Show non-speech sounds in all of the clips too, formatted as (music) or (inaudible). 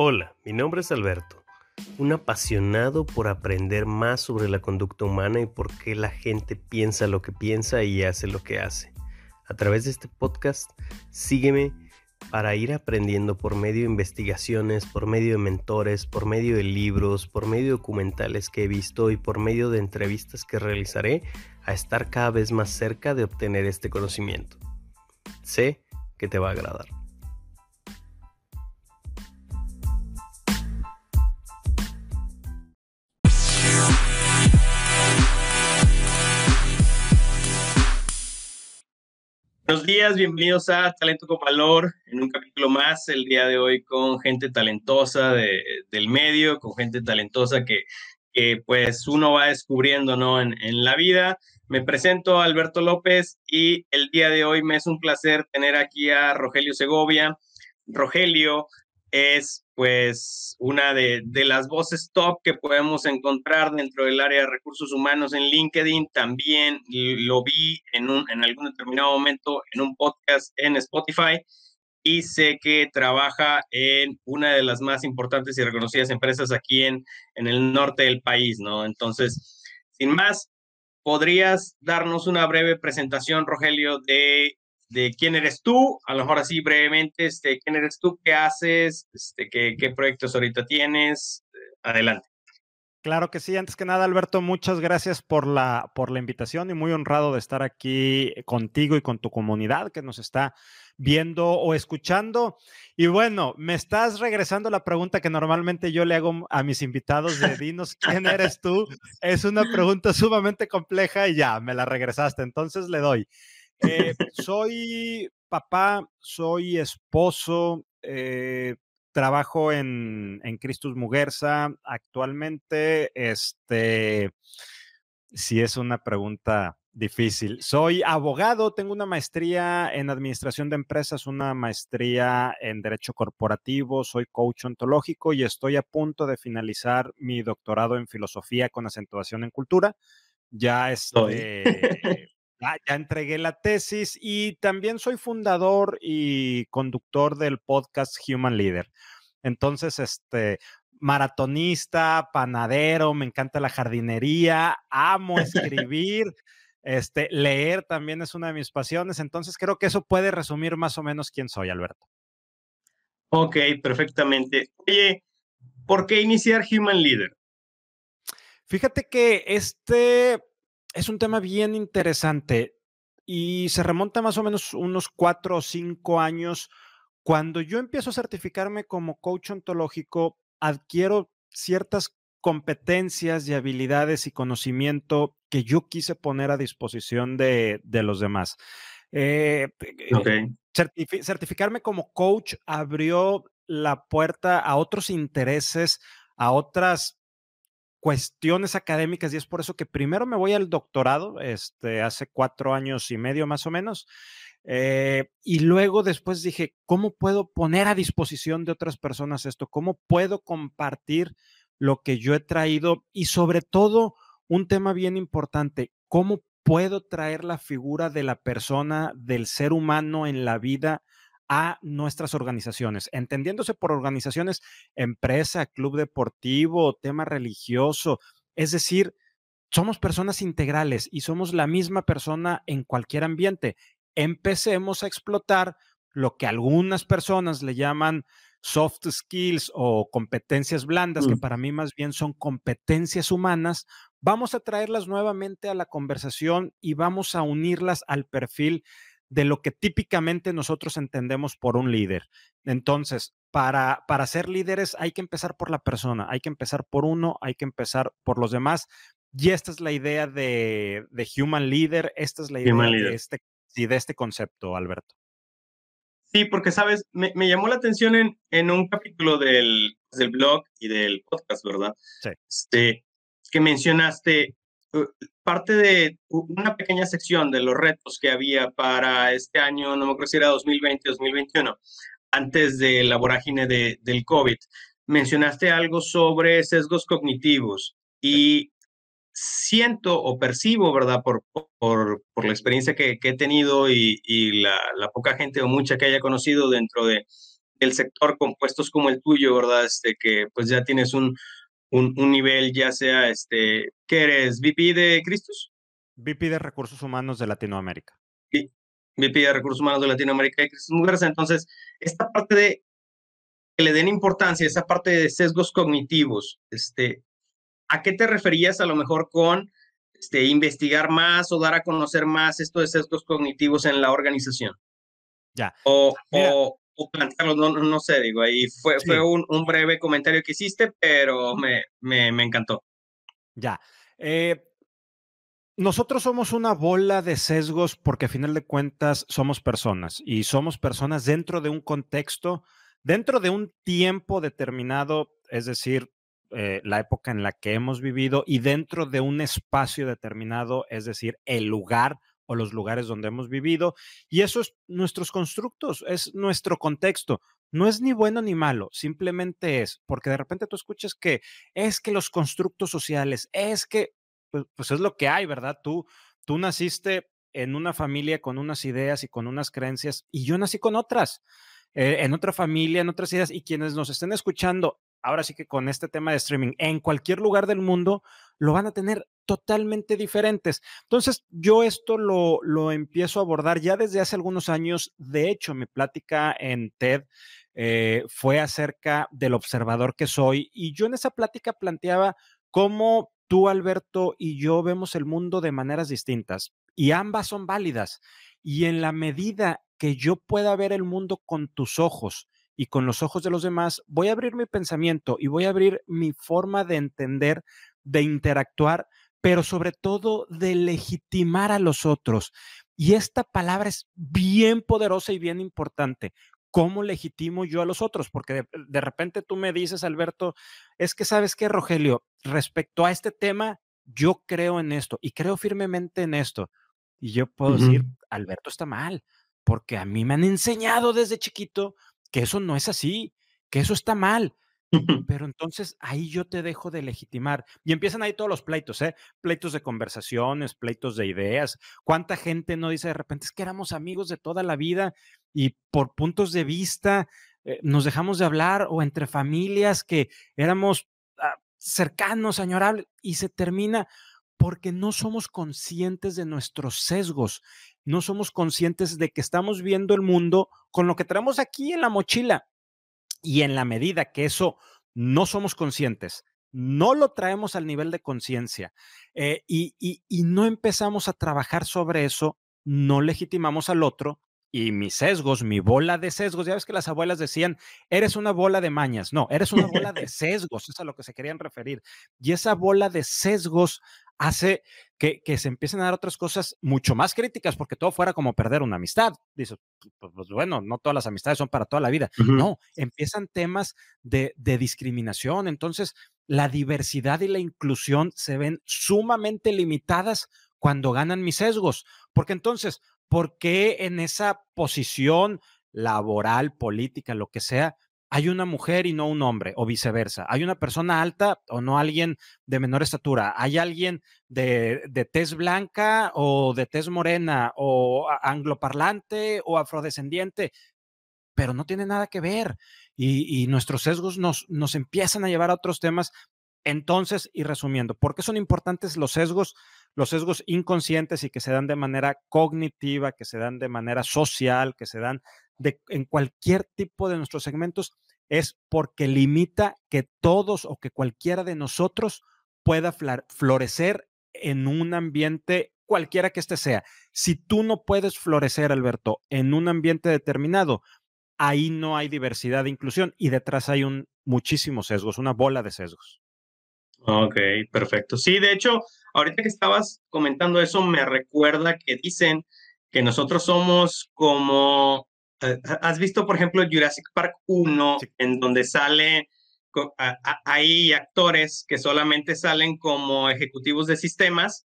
Hola, mi nombre es Alberto, un apasionado por aprender más sobre la conducta humana y por qué la gente piensa lo que piensa y hace lo que hace. A través de este podcast, sígueme para ir aprendiendo por medio de investigaciones, por medio de mentores, por medio de libros, por medio de documentales que he visto y por medio de entrevistas que realizaré a estar cada vez más cerca de obtener este conocimiento. Sé que te va a agradar. Buenos días, bienvenidos a Talento con Valor, en un capítulo más el día de hoy con gente talentosa del medio, con gente talentosa que, pues uno va descubriendo ¿no? en, en la vida. Me presento a Alberto López y el día de hoy me es un placer tener aquí a Rogelio Segovia. Rogelio es pues una de, las voces top que podemos encontrar dentro del área de recursos humanos en LinkedIn. También lo vi en, un, en algún determinado momento en un podcast en Spotify y sé que trabaja en una de las más importantes y reconocidas empresas aquí en, en el norte del país, ¿no? Entonces, sin más, ¿podrías darnos una breve presentación, Rogelio, de de quién eres tú, a lo mejor así brevemente, este, quién eres tú, qué haces, este, qué, qué proyectos ahorita tienes. Adelante. Claro que sí. Antes que nada, Alberto, muchas gracias por la, por la invitación y muy honrado de estar aquí contigo y con tu comunidad que nos está viendo o escuchando. Y bueno, me estás regresando la pregunta que normalmente yo le hago a mis invitados de (laughs) dinos quién eres tú. Es una pregunta sumamente compleja y ya, me la regresaste. Entonces le doy. Eh, soy papá, soy esposo, eh, trabajo en, en Christus Muguerza. Actualmente, este, si es una pregunta difícil. Soy abogado, tengo una maestría en administración de empresas, una maestría en derecho corporativo, soy coach ontológico y estoy a punto de finalizar mi doctorado en filosofía con acentuación en cultura. Ya este, ya, entregué la tesis y también soy fundador y conductor del podcast Human Leader. Entonces, este, maratonista, panadero, me encanta la jardinería, amo (laughs) escribir, este, leer también es una de mis pasiones. Entonces, creo que eso puede resumir más o menos quién soy, Alberto. Ok, perfectamente. Oye, ¿por qué iniciar Human Leader? Fíjate que este es un tema bien interesante y se remonta más o menos unos cuatro o cinco años. Cuando yo empiezo a certificarme como coach ontológico, adquiero ciertas competencias y habilidades y conocimiento que yo quise poner a disposición de, los demás. Eh, eh, certificarme como coach abrió la puerta a otros intereses, a otras cuestiones académicas y es por eso que primero me voy al doctorado, este, hace cuatro años y medio más o menos, eh, y luego después dije, ¿cómo puedo poner a disposición de otras personas esto? ¿Cómo puedo compartir lo que yo he traído? Y sobre todo, un tema bien importante, ¿cómo puedo traer la figura de la persona, del ser humano en la vida a nuestras organizaciones, entendiéndose por organizaciones, empresa, club deportivo, tema religioso, es decir, somos personas integrales y somos la misma persona en cualquier ambiente. Empecemos a explotar lo que algunas personas le llaman soft skills o competencias blandas, que mm. para mí más bien son competencias humanas, vamos a traerlas nuevamente a la conversación y vamos a unirlas al perfil de lo que típicamente nosotros entendemos por un líder. Entonces, para, para ser líderes hay que empezar por la persona, hay que empezar por uno, hay que empezar por los demás. Y esta es la idea de, Human Leader, esta es la idea de este, de este concepto, Alberto. Sí, porque sabes, me, llamó la atención en, en un capítulo del, del, blog y del podcast, ¿verdad? Sí. Este, que mencionaste parte de una pequeña sección de los retos que había para este año, no me acuerdo si era 2020-2021, antes de la vorágine de, del COVID, mencionaste algo sobre sesgos cognitivos y siento o percibo, ¿verdad? Por, por, por la experiencia que, he tenido y, y la, la, poca gente o mucha que haya conocido dentro de, del sector compuestos como el tuyo, ¿verdad? Este, que pues ya tienes un, un, nivel, ya sea, este, ¿qué eres? ¿VP de Cristus? VP de Recursos Humanos de Latinoamérica. Sí, VP de Recursos Humanos de Latinoamérica y Cristus Mujeres. Entonces, esta parte de que le den importancia, esa parte de sesgos cognitivos, este, ¿a qué te referías a lo mejor con este, investigar más o dar a conocer más esto de sesgos cognitivos en la organización? Ya. O, o, plantearlo, no, no, sé, digo, ahí fue, fue un, un, breve comentario que hiciste, pero me, me, me encantó. Ya. Eh, nosotros somos una bola de sesgos porque a final de cuentas somos personas y somos personas dentro de un contexto, dentro de un tiempo determinado, es decir, eh, la época en la que hemos vivido y dentro de un espacio determinado, es decir, el lugar o los lugares donde hemos vivido. Y eso es nuestros constructos, es nuestro contexto. No es ni bueno ni malo, simplemente es, porque de repente tú escuchas que es que los constructos sociales, es que, pues, pues es lo que hay, ¿verdad? Tú, tú naciste en una familia con unas ideas y con unas creencias y yo nací con otras. Eh, en otra familia, en otras ideas, y quienes nos estén escuchando ahora sí que con este tema de streaming, en cualquier lugar del mundo, lo van a tener totalmente diferentes. Entonces, yo esto lo, lo empiezo a abordar ya desde hace algunos años. De hecho, mi plática en TED eh, fue acerca del observador que soy y yo en esa plática planteaba cómo tú, Alberto, y yo vemos el mundo de maneras distintas y ambas son válidas. Y en la medida que yo pueda ver el mundo con tus ojos, y con los ojos de los demás, voy a abrir mi pensamiento y voy a abrir mi forma de entender, de interactuar, pero sobre todo de legitimar a los otros. Y esta palabra es bien poderosa y bien importante. ¿Cómo legitimo yo a los otros? Porque de, repente tú me dices, Alberto, es que sabes que, Rogelio, respecto a este tema, yo creo en esto y creo firmemente en esto. Y yo puedo decir, Alberto está mal, porque a mí me han enseñado desde chiquito que eso no es así, que eso está mal. (laughs) Pero entonces ahí yo te dejo de legitimar. Y empiezan ahí todos los pleitos, ¿eh? Pleitos de conversaciones, pleitos de ideas. ¿Cuánta gente no dice de repente es que éramos amigos de toda la vida y por puntos de vista eh, nos dejamos de hablar o entre familias que éramos ah, cercanos, añorables y se termina porque no somos conscientes de nuestros sesgos, no somos conscientes de que estamos viendo el mundo con lo que tenemos aquí en la mochila. Y en la medida que eso no somos conscientes, no lo traemos al nivel de conciencia eh, y, y no empezamos a trabajar sobre eso, no legitimamos al otro y mis sesgos, mi bola de sesgos, ya ves que las abuelas decían, eres una bola de mañas, no, eres una bola de (laughs) sesgos, es a lo que se querían referir. Y esa bola de sesgos hace que, se empiecen a dar otras cosas mucho más críticas, porque todo fuera como perder una amistad. Pues, pues, bueno, no todas las amistades son para toda la vida. No, empiezan temas de, de discriminación. Entonces, la diversidad y la inclusión se ven sumamente limitadas cuando ganan mis sesgos, porque entonces, ¿por qué en esa posición laboral, política, lo que sea, hay una mujer y no un hombre, o viceversa. Hay una persona alta o no alguien de menor estatura. Hay alguien de, tez blanca o de tez morena, o angloparlante o afrodescendiente, pero no tiene nada que ver. Y, y nuestros sesgos nos, nos empiezan a llevar a otros temas. Entonces, y resumiendo, ¿por qué son importantes los sesgos? Los sesgos inconscientes y que se dan de manera cognitiva, que se dan de manera social, que se dan en cualquier tipo de nuestros segmentos es porque limita que todos o que cualquiera de nosotros pueda florecer en un ambiente cualquiera que este sea. Si tú no puedes florecer, Alberto, en un ambiente determinado, ahí no hay diversidad de inclusión y detrás hay un muchísimos sesgos, una bola de sesgos. Ok, perfecto. Sí, de hecho, ahorita que estabas comentando eso, me recuerda que dicen que nosotros somos como eh, ¿Has visto, por ejemplo, Jurassic Park 1, en donde sale, hay actores que solamente salen como ejecutivos de sistemas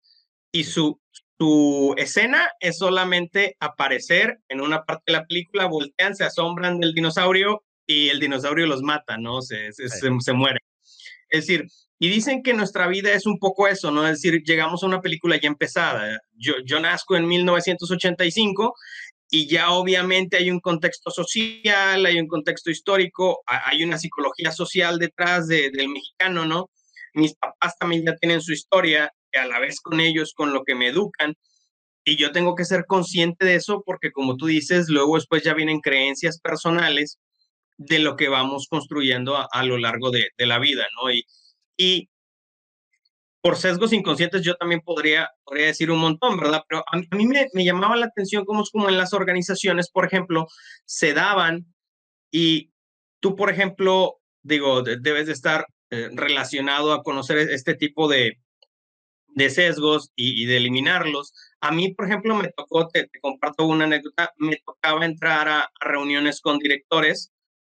y su, su escena es solamente aparecer en una parte de la película, voltean, se asombran del dinosaurio y el dinosaurio los mata, ¿no? Se, se, se, muere. Es decir, y dicen que nuestra vida es un poco eso, ¿no? Es decir, llegamos a una película ya empezada. Yo, yo nazco en 1985 y ya obviamente hay un contexto social, hay un contexto histórico, hay una psicología social detrás del mexicano, ¿no? Mis papás también ya tienen su historia, y a la vez con ellos, con lo que me educan, y yo tengo que ser consciente de eso porque como tú dices, luego después ya vienen creencias personales de lo que vamos construyendo a, lo largo de, la vida, ¿no? Y, y por sesgos inconscientes yo también podría, podría decir un montón, ¿verdad? Pero a, mí me, me, llamaba la atención cómo es como en las organizaciones, por ejemplo, se daban y tú, por ejemplo, digo, debes de estar eh, relacionado a conocer este tipo de, de sesgos y, de eliminarlos. A mí, por ejemplo, me tocó, te, comparto una anécdota, me tocaba entrar a, a, reuniones con directores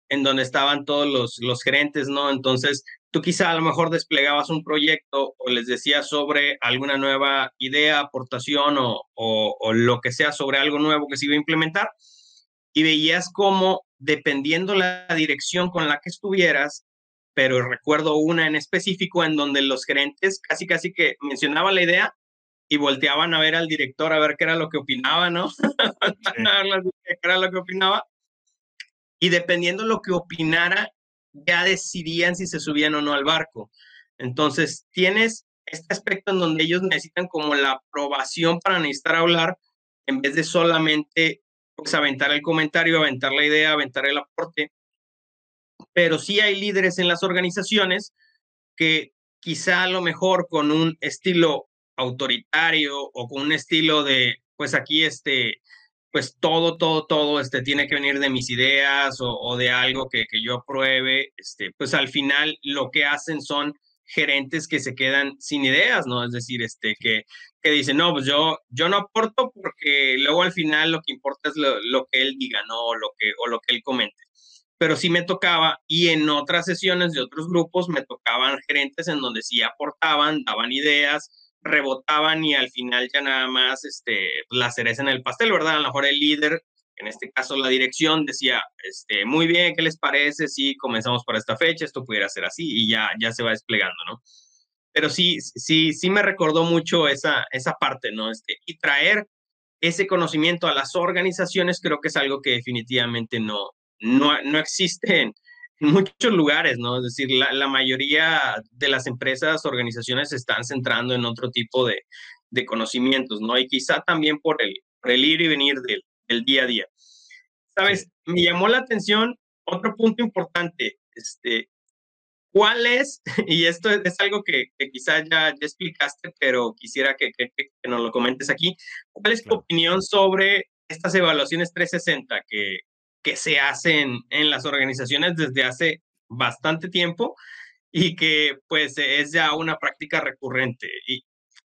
en donde estaban todos los, los gerentes, ¿no? Entonces, tú quizá a lo mejor desplegabas un proyecto o les decías sobre alguna nueva idea, aportación o, o, lo que sea sobre algo nuevo que se iba a implementar y veías cómo, dependiendo la dirección con la que estuvieras, pero recuerdo una en específico en donde los gerentes casi casi que mencionaban la idea y volteaban a ver al director a ver qué era lo que opinaba, ¿no? (laughs) qué era lo que opinaba. Y dependiendo lo que opinara, ya decidían si se subían o no al barco. Entonces, tienes este aspecto en donde ellos necesitan como la aprobación para necesitar hablar, en vez de solamente pues, aventar el comentario, aventar la idea, aventar el aporte. Pero sí hay líderes en las organizaciones que quizá a lo mejor con un estilo autoritario o con un estilo de, pues aquí este, pues todo, todo, todo este, tiene que venir de mis ideas o, de algo que, que, yo apruebe, este, pues al final lo que hacen son gerentes que se quedan sin ideas, ¿no? Es decir, este, que, que dicen, no, pues yo, yo no aporto porque luego al final lo que importa es lo, lo que él diga, ¿no? O lo que, o lo que él comente. Pero sí me tocaba, y en otras sesiones de otros grupos me tocaban gerentes en donde sí aportaban, daban ideas, rebotaban y al final ya nada más este, la cereza en el pastel, ¿verdad? A lo mejor el líder, en este caso la dirección, decía, este, muy bien, ¿qué les parece si comenzamos para esta fecha? Esto pudiera ser así y ya, ya se va desplegando, ¿no? Pero sí, sí, sí me recordó mucho esa, esa parte, ¿no? Este, y traer ese conocimiento a las organizaciones creo que es algo que definitivamente no, no, no existe en, muchos lugares, ¿no? Es decir, la, mayoría de las empresas, organizaciones se están centrando en otro tipo de, de conocimientos, ¿no? Y quizá también por el, el ir y venir del, del, día a día. Sabes, me llamó la atención otro punto importante, este, ¿cuál es, (laughs) y esto es, algo que, que quizá ya, ya, explicaste, pero quisiera que, que, que, nos lo comentes aquí, ¿cuál es tu opinión sobre estas evaluaciones 360 que, que se hacen en las organizaciones desde hace bastante tiempo y que pues es ya una práctica recurrente. Y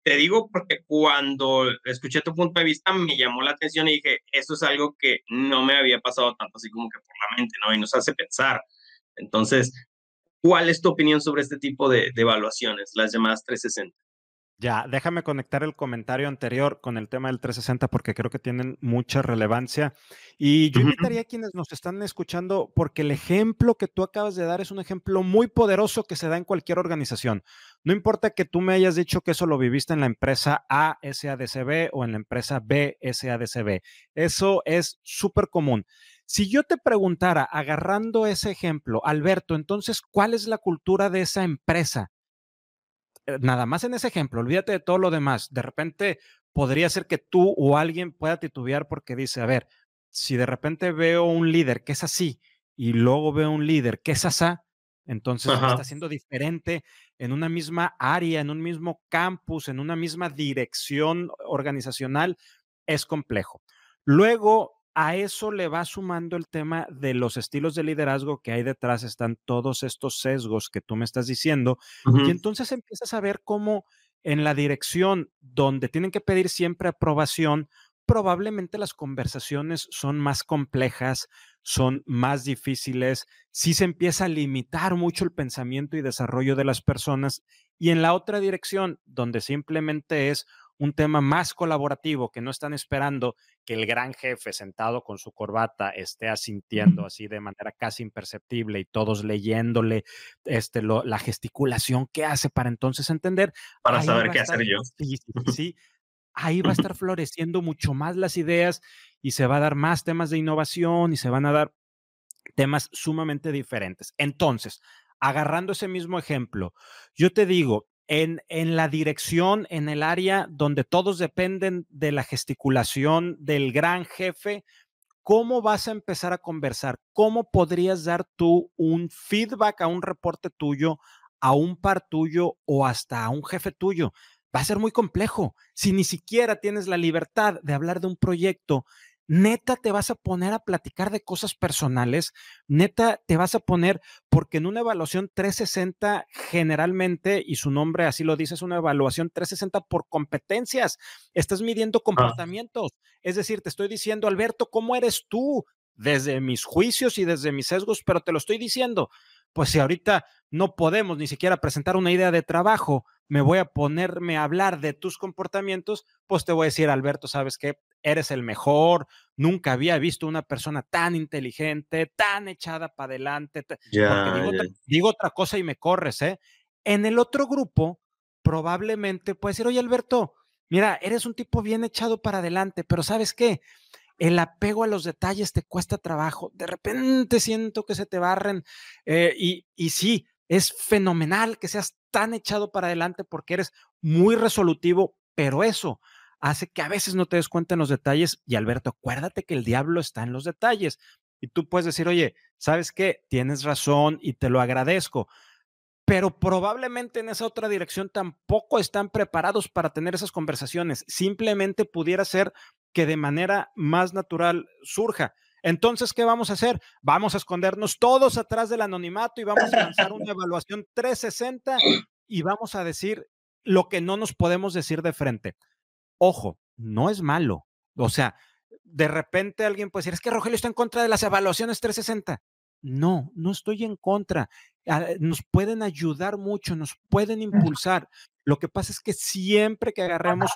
te digo porque cuando escuché tu punto de vista me llamó la atención y dije, eso es algo que no me había pasado tanto así como que por la mente, ¿no? Y nos hace pensar. Entonces, ¿cuál es tu opinión sobre este tipo de, de evaluaciones, las llamadas 360? Ya, déjame conectar el comentario anterior con el tema del 360 porque creo que tienen mucha relevancia. Y yo invitaría a quienes nos están escuchando porque el ejemplo que tú acabas de dar es un ejemplo muy poderoso que se da en cualquier organización. No importa que tú me hayas dicho que eso lo viviste en la empresa A SADCB o en la empresa B SADCB. Eso es súper común. Si yo te preguntara, agarrando ese ejemplo, Alberto, entonces, ¿cuál es la cultura de esa empresa? Eh, nada más en ese ejemplo, olvídate de todo lo demás. De repente podría ser que tú o alguien pueda titubear porque dice, a ver, si de repente veo un líder que es así y luego veo un líder que es asá, entonces está siendo diferente en una misma área, en un mismo campus, en una misma dirección organizacional, es complejo. Luego, a eso le va sumando el tema de los estilos de liderazgo que hay detrás, están todos estos sesgos que tú me estás diciendo, y entonces empiezas a ver cómo en la dirección donde tienen que pedir siempre aprobación, probablemente las conversaciones son más complejas, son más difíciles, sí se empieza a limitar mucho el pensamiento y desarrollo de las personas, y en la otra dirección, donde simplemente es un tema más colaborativo, que no están esperando que el gran jefe sentado con su corbata esté asintiendo así de manera casi imperceptible y todos leyéndole este, la gesticulación que hace para entonces entender. Para saber qué hacer yo. Sí, sí, (laughs) sí. ahí va a estar floreciendo mucho más las ideas y se va a dar más temas de innovación y se van a dar temas sumamente diferentes. Entonces, agarrando ese mismo ejemplo, yo te digo, en, en, la dirección, en el área donde todos dependen de la gesticulación del gran jefe, ¿cómo vas a empezar a conversar? ¿Cómo podrías dar tú un feedback a un reporte tuyo, a un par tuyo o hasta a un jefe tuyo? Va a ser muy complejo. Si ni siquiera tienes la libertad de hablar de un proyecto neta te vas a poner a platicar de cosas personales, neta te vas a poner, porque en una evaluación 360 generalmente, y su nombre así lo dice, es una evaluación 360 por competencias, estás midiendo ah. comportamientos, es decir, te estoy diciendo, Alberto, ¿cómo eres tú? Desde mis juicios y desde mis sesgos, pero te lo estoy diciendo, pues si ahorita no podemos ni siquiera presentar una idea de trabajo, me voy a ponerme a hablar de tus comportamientos, pues te voy a decir, Alberto, ¿sabes qué? Eres el mejor, nunca había visto una persona tan inteligente, tan echada para adelante, digo, Otra, cosa y me corres, ¿eh? En el otro grupo, probablemente puede decir, oye, Alberto, mira, eres un tipo bien echado para adelante, pero ¿sabes qué? el apego a los detalles te cuesta trabajo. De repente siento que se te barren eh, y, y sí, es fenomenal que seas tan echado para adelante porque eres muy resolutivo, pero eso hace que a veces no te des cuenta en los detalles. Y Alberto, acuérdate que el diablo está en los detalles. Y tú puedes decir, oye, ¿sabes qué? Tienes razón y te lo agradezco. Pero probablemente en esa otra dirección tampoco están preparados para tener esas conversaciones. Simplemente pudiera ser que de manera más natural surja. Entonces, ¿qué vamos a hacer? Vamos a escondernos todos atrás del anonimato y vamos a lanzar una (laughs) evaluación 360 y vamos a decir lo que no nos podemos decir de frente. Ojo, no es malo. O sea, de repente alguien puede decir, es que Rogelio está en contra de las evaluaciones 360. No, no estoy en contra. Ah, nos pueden ayudar mucho, nos pueden impulsar. Lo que pasa es que siempre que agarremos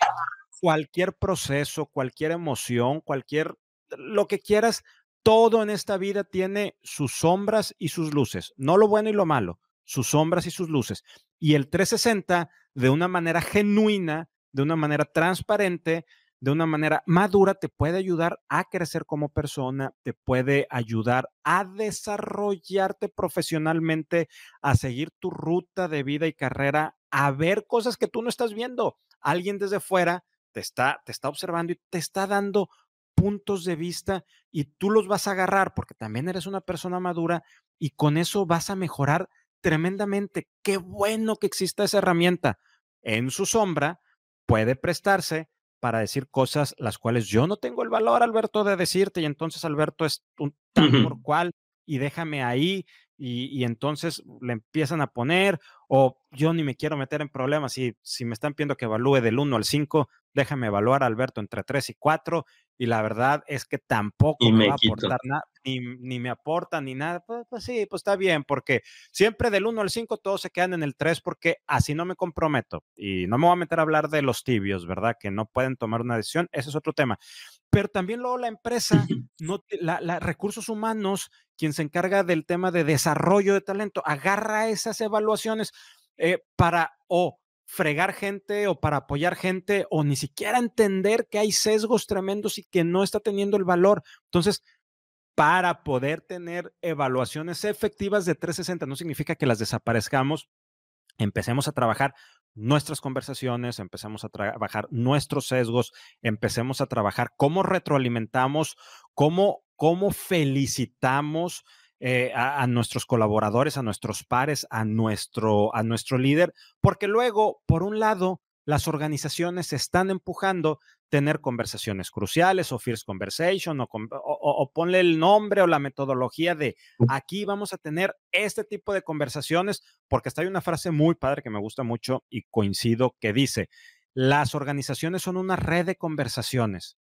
cualquier proceso, cualquier emoción, cualquier lo que quieras, todo en esta vida tiene sus sombras y sus luces, no lo bueno y lo malo, sus sombras y sus luces. Y el 360, de una manera genuina, de una manera transparente, de una manera madura, te puede ayudar a crecer como persona, te puede ayudar a desarrollarte profesionalmente, a seguir tu ruta de vida y carrera, a ver cosas que tú no estás viendo. Alguien desde fuera te está, te está observando y te está dando puntos de vista y tú los vas a agarrar porque también eres una persona madura y con eso vas a mejorar tremendamente. Qué bueno que exista esa herramienta. En su sombra puede prestarse para decir cosas las cuales yo no tengo el valor, Alberto, de decirte y entonces Alberto es un tal por cual y déjame ahí y, entonces le empiezan a poner o yo ni me quiero meter en problemas. Si, si me están pidiendo que evalúe del 1 al 5, déjame evaluar a Alberto entre 3 y 4 y la verdad es que tampoco me, va a aportar nada, ni, me aporta ni nada. Pues, pues, sí, pues está bien, porque siempre del 1 al 5 todos se quedan en el 3 porque así no me comprometo y no me voy a meter a hablar de los tibios, ¿verdad? Que no pueden tomar una decisión, ese es otro tema. Pero también luego la empresa, no, la, recursos humanos, quien se encarga del tema de desarrollo de talento, agarra esas evaluaciones eh, para o fregar gente o para apoyar gente o ni siquiera entender que hay sesgos tremendos y que no está teniendo el valor. Entonces, para poder tener evaluaciones efectivas de 360, no significa que las desaparezcamos, empecemos a trabajar nuestras conversaciones, empecemos a trabajar nuestros sesgos, empecemos a trabajar cómo retroalimentamos, cómo, cómo felicitamos eh, a, nuestros colaboradores, a nuestros pares, a nuestro, a nuestro líder, porque luego, por un lado, las organizaciones están empujando tener conversaciones cruciales o First Conversation o, o, ponle el nombre o la metodología de aquí vamos a tener este tipo de conversaciones, porque está hay una frase muy padre que me gusta mucho y coincido que dice, las organizaciones son una red de conversaciones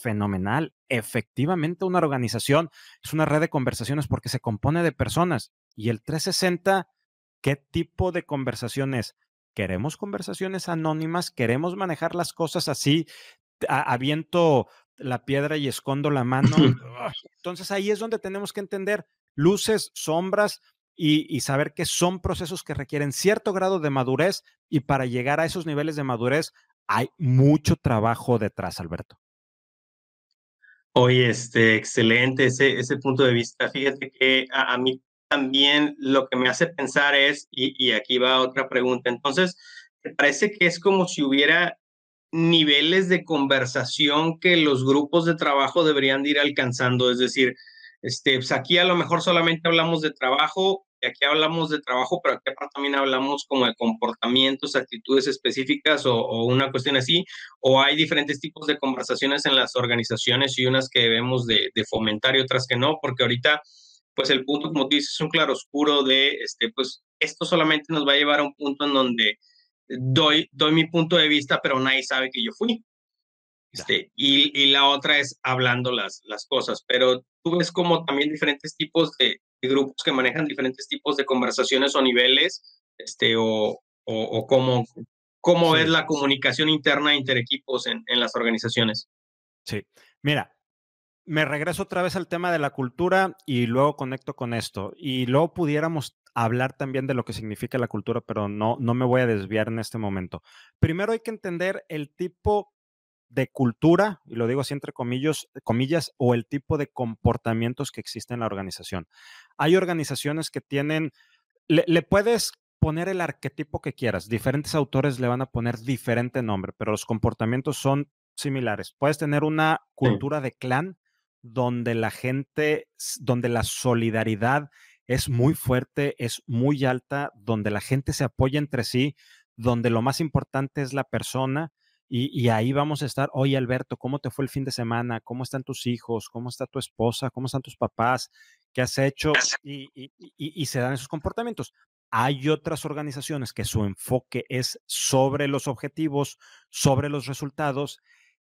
fenomenal. Efectivamente, una organización es una red de conversaciones porque se compone de personas. Y el 360, ¿qué tipo de conversaciones? ¿Queremos conversaciones anónimas? ¿Queremos manejar las cosas así? Aviento la piedra y escondo la mano. Entonces ahí es donde tenemos que entender luces, sombras y, y, saber que son procesos que requieren cierto grado de madurez y para llegar a esos niveles de madurez hay mucho trabajo detrás, Alberto. Oye, este, excelente ese, ese punto de vista. Fíjate que a, mí también lo que me hace pensar es, y, y aquí va otra pregunta, entonces, ¿te parece que es como si hubiera niveles de conversación que los grupos de trabajo deberían ir alcanzando? Es decir, este, pues aquí a lo mejor solamente hablamos de trabajo, aquí hablamos de trabajo, pero aquí también hablamos como de comportamientos, actitudes específicas o, una cuestión así, o hay diferentes tipos de conversaciones en las organizaciones y unas que debemos de, fomentar y otras que no, porque ahorita, pues el punto, como tú dices, es un claroscuro de, este, pues esto solamente nos va a llevar a un punto en donde doy, doy mi punto de vista, pero nadie sabe que yo fui. Este, y, y, la otra es hablando las, las cosas, pero tú ves como también diferentes tipos de, grupos que manejan diferentes tipos de conversaciones o niveles, este, o, o, cómo, cómo es la comunicación interna inter equipos en, en las organizaciones. Sí, mira, me regreso otra vez al tema de la cultura y luego conecto con esto. Y luego pudiéramos hablar también de lo que significa la cultura, pero no, no me voy a desviar en este momento. Primero hay que entender el tipo de cultura, y lo digo así entre comillas, comillas, o el tipo de comportamientos que existen en la organización. Hay organizaciones que tienen, le, puedes poner el arquetipo que quieras, diferentes autores le van a poner diferente nombre, pero los comportamientos son similares. Puedes tener una cultura de clan donde la gente, donde la solidaridad es muy fuerte, es muy alta, donde la gente se apoya entre sí, donde lo más importante es la persona y, ahí vamos a estar, oye Alberto, ¿cómo te fue el fin de semana? ¿Cómo están tus hijos? ¿Cómo está tu esposa? ¿Cómo están tus papás? ¿Qué has hecho? Y, se dan esos comportamientos. Hay otras organizaciones que su enfoque es sobre los objetivos, sobre los resultados,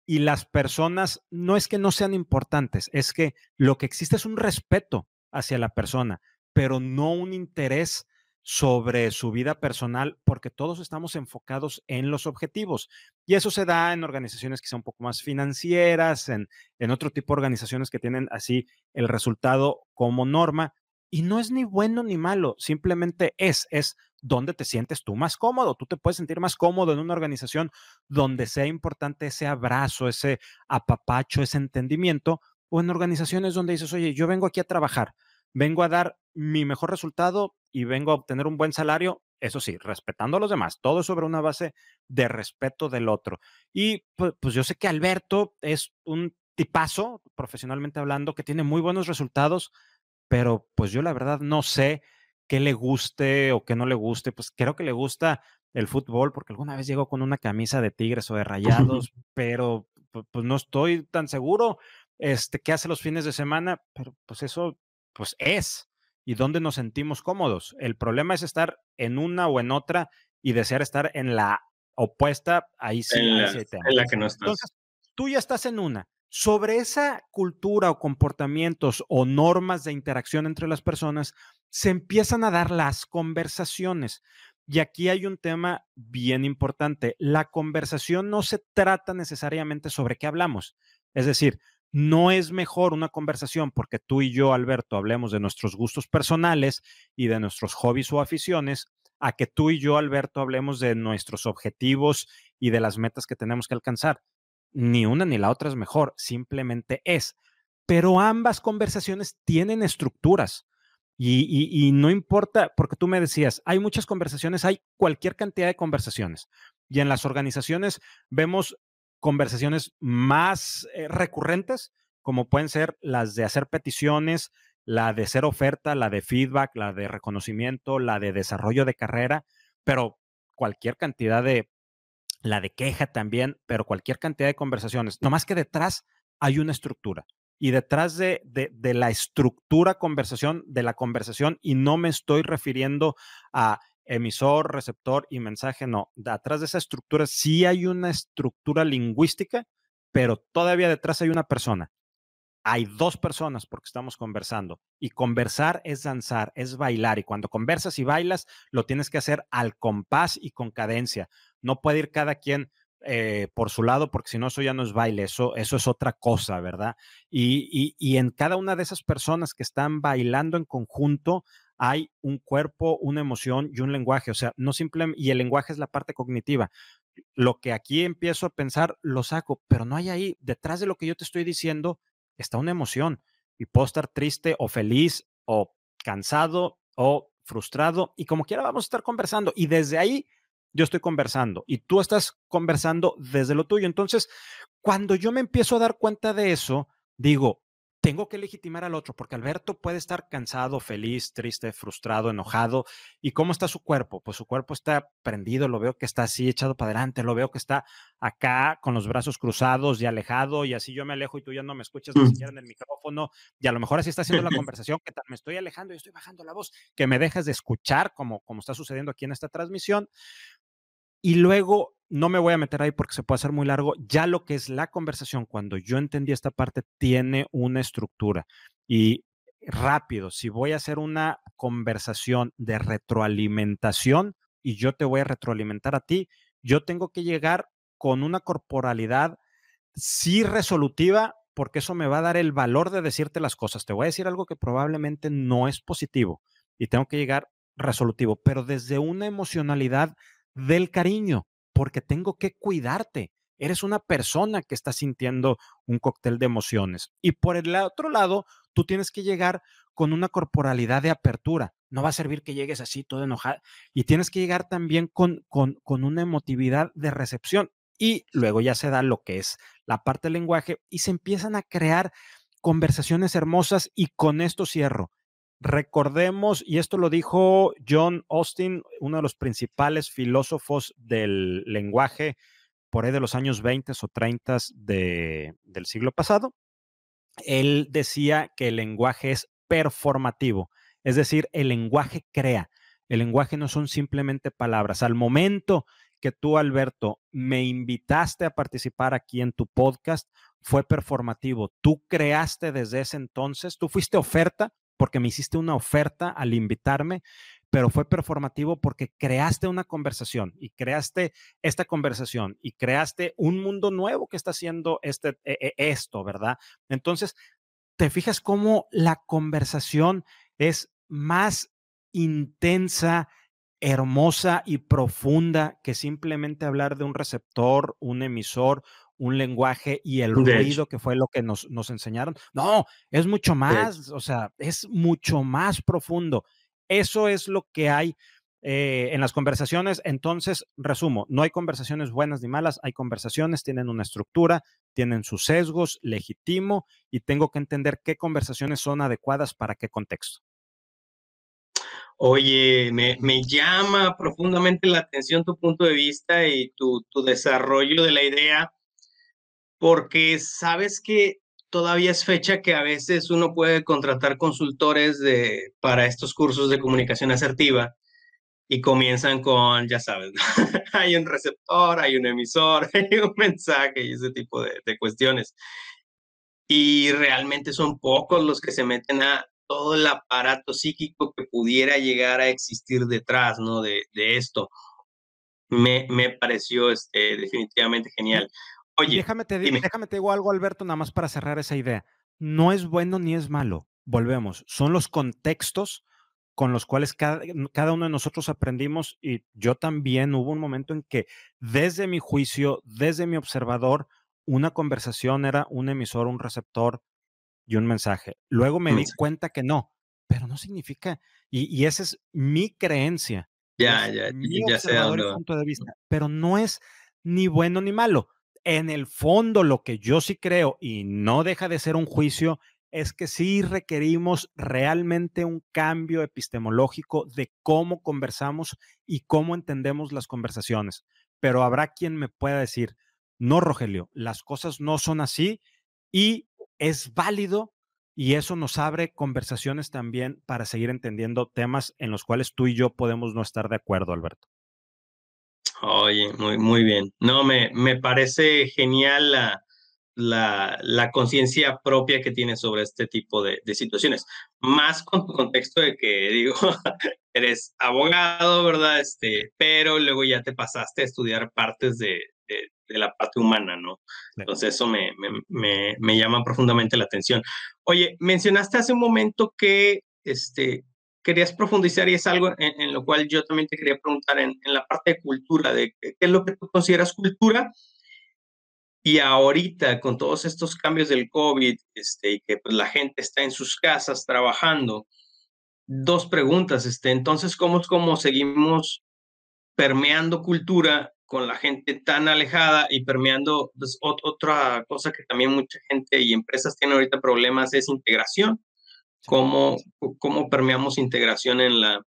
y las personas no es que no sean importantes, es que lo que existe es un respeto hacia la persona, pero no un interés sobre su vida personal porque todos estamos enfocados en los objetivos. Y eso se da en organizaciones que son un poco más financieras, en, en otro tipo de organizaciones que tienen así el resultado como norma. Y no es ni bueno ni malo, simplemente es, es donde te sientes tú más cómodo. Tú te puedes sentir más cómodo en una organización donde sea importante ese abrazo, ese apapacho, ese entendimiento, o en organizaciones donde dices, oye, yo vengo aquí a trabajar, vengo a dar mi mejor resultado y vengo a obtener un buen salario, eso sí, respetando a los demás, todo sobre una base de respeto del otro. Y pues, pues, yo sé que Alberto es un tipazo, profesionalmente hablando, que tiene muy buenos resultados, pero pues yo la verdad no sé qué le guste o qué no le guste, pues creo que le gusta el fútbol porque alguna vez llegó con una camisa de tigres o de (laughs) rayados, pero pues no estoy tan seguro este, qué hace los fines de semana, pero pues eso pues es y dónde nos sentimos cómodos. El problema es estar en una o en otra y desear estar en la opuesta, ahí sí. En la, que no estás. Entonces, tú ya estás en una. Sobre esa cultura o comportamientos o normas de interacción entre las personas, se empiezan a dar las conversaciones. Y aquí hay un tema bien importante. La conversación no se trata necesariamente sobre qué hablamos. Es decir, no es mejor una conversación porque tú y yo, Alberto, hablemos de nuestros gustos personales y de nuestros hobbies o aficiones, a que tú y yo, Alberto, hablemos de nuestros objetivos y de las metas que tenemos que alcanzar. Ni una ni la otra es mejor, simplemente es. Pero ambas conversaciones tienen estructuras. Y, no importa, porque tú me decías, hay muchas conversaciones, hay cualquier cantidad de conversaciones. Y en las organizaciones vemos conversaciones más eh, recurrentes, como pueden ser las de hacer peticiones, la de ser oferta, la de feedback, la de reconocimiento, la de desarrollo de carrera, pero cualquier cantidad de, la de queja también, pero cualquier cantidad de conversaciones. No más que detrás hay una estructura. Y detrás de, de, de, la estructura conversación, de la conversación, y no me estoy refiriendo a emisor, receptor y mensaje, no. Atrás de esa estructura sí hay una estructura lingüística, pero todavía detrás hay una persona. Hay dos personas porque estamos conversando y conversar es danzar, es bailar y cuando conversas y bailas lo tienes que hacer al compás y con cadencia. No puede ir cada quien eh, por su lado, porque si no, eso ya no es baile, eso, eso es otra cosa, ¿verdad? Y, y, y, en cada una de esas personas que están bailando en conjunto hay un cuerpo, una emoción y un lenguaje, o sea, no simplemente, y el lenguaje es la parte cognitiva. lo que aquí empiezo a pensar, lo saco, pero no hay ahí, detrás de lo que yo te estoy diciendo, está una emoción. Y puedo estar triste o feliz o cansado o frustrado y como quiera vamos a estar conversando. Y desde ahí yo estoy conversando y tú estás conversando desde lo tuyo. Entonces, cuando yo me empiezo a dar cuenta de eso, digo, tengo que legitimar al otro, porque Alberto puede estar cansado, feliz, triste, frustrado, enojado. ¿Y cómo está su cuerpo? Pues su cuerpo está prendido, lo veo que está así echado para adelante, lo veo que está acá con los brazos cruzados y alejado, y así yo me alejo y tú ya no me escuchas ni siquiera en el micrófono, y a lo mejor así está haciendo la (laughs) conversación, que me estoy alejando y estoy bajando la voz, que me dejas de escuchar, como, como está sucediendo aquí en esta transmisión. Y luego no me voy a meter ahí porque se puede hacer muy largo. Ya lo que es la conversación, cuando yo entendí esta parte, tiene una estructura. Y rápido, si voy a hacer una conversación de retroalimentación y yo te voy a retroalimentar a ti, yo tengo que llegar con una corporalidad sí resolutiva, porque eso me va a dar el valor de decirte las cosas. Te voy a decir algo que probablemente no es positivo y tengo que llegar resolutivo, pero desde una emocionalidad del cariño, porque tengo que cuidarte. Eres una persona que está sintiendo un cóctel de emociones. Y por el otro lado, tú tienes que llegar con una corporalidad de apertura. No va a servir que llegues así todo enojado. Y tienes que llegar también con, con, con una emotividad de recepción. Y luego ya se da lo que es la parte del lenguaje y se empiezan a crear conversaciones hermosas y con esto cierro. Recordemos, y esto lo dijo John Austin, uno de los principales filósofos del lenguaje por ahí de los años 20 o 30 de, del siglo pasado. Él decía que el lenguaje es performativo, es decir, el lenguaje crea. El lenguaje no son simplemente palabras. Al momento que tú, Alberto, me invitaste a participar aquí en tu podcast, fue performativo. Tú creaste desde ese entonces, tú fuiste oferta porque me hiciste una oferta al invitarme, pero fue performativo porque creaste una conversación y creaste esta conversación y creaste un mundo nuevo que está haciendo este, e, e, esto, ¿verdad? Entonces, te fijas cómo la conversación es más intensa, hermosa y profunda que simplemente hablar de un receptor, un emisor, un lenguaje y el ruido que fue lo que nos, nos enseñaron. No, es mucho más, o sea, es mucho más profundo. Eso es lo que hay eh, en las conversaciones. Entonces, resumo, no hay conversaciones buenas ni malas, hay conversaciones, tienen una estructura, tienen sus sesgos, legitimo y tengo que entender qué conversaciones son adecuadas para qué contexto. Oye, me, me, llama profundamente la atención tu punto de vista y tu, tu desarrollo de la idea porque sabes que todavía es fecha que a veces uno puede contratar consultores de, para estos cursos de comunicación asertiva y comienzan con, ya sabes, (laughs) hay un receptor, hay un emisor, (laughs) hay un mensaje y ese tipo de, cuestiones. Y realmente son pocos los que se meten a todo el aparato psíquico que pudiera llegar a existir detrás, ¿no? De, de esto. Me, me pareció este, definitivamente genial. Oye, déjame te, déjame te digo algo, Alberto, nada más para cerrar esa idea. No es bueno ni es malo. Volvemos. Son los contextos con los cuales cada, cada, uno de nosotros aprendimos y yo también hubo un momento en que desde mi juicio, desde mi observador, una conversación era un emisor, un receptor y un mensaje. Luego me di cuenta que no, pero no significa, y, y esa es mi creencia. Ya, ya, mi ya sé punto de vista, pero no es ni bueno ni malo en el fondo lo que yo sí creo, y no deja de ser un juicio, es que sí requerimos realmente un cambio epistemológico de cómo conversamos y cómo entendemos las conversaciones. Pero habrá quien me pueda decir, no, Rogelio, las cosas no son así y es válido y eso nos abre conversaciones también para seguir entendiendo temas en los cuales tú y yo podemos no estar de acuerdo, Alberto. Oye, muy, muy bien. No, me, me parece genial la, la, la conciencia propia que tienes sobre este tipo de, de, situaciones. Más con tu contexto de que, (laughs) digo, eres abogado, ¿verdad? Este, pero luego ya te pasaste a estudiar partes de, de, de la parte humana, ¿no? Entonces eso me, me, me, llama profundamente la atención. Oye, mencionaste hace un momento que, este, querías profundizar y es algo en, lo cual yo también te quería preguntar en, en, la parte de cultura, de qué es lo que tú consideras cultura. Y ahorita, con todos estos cambios del COVID, este, y que pues, la gente está en sus casas trabajando, dos preguntas. Este, entonces, ¿cómo, cómo seguimos permeando cultura con la gente tan alejada y permeando pues, otra cosa que también mucha gente y empresas tienen ahorita problemas es integración? ¿Cómo, cómo permeamos integración en la,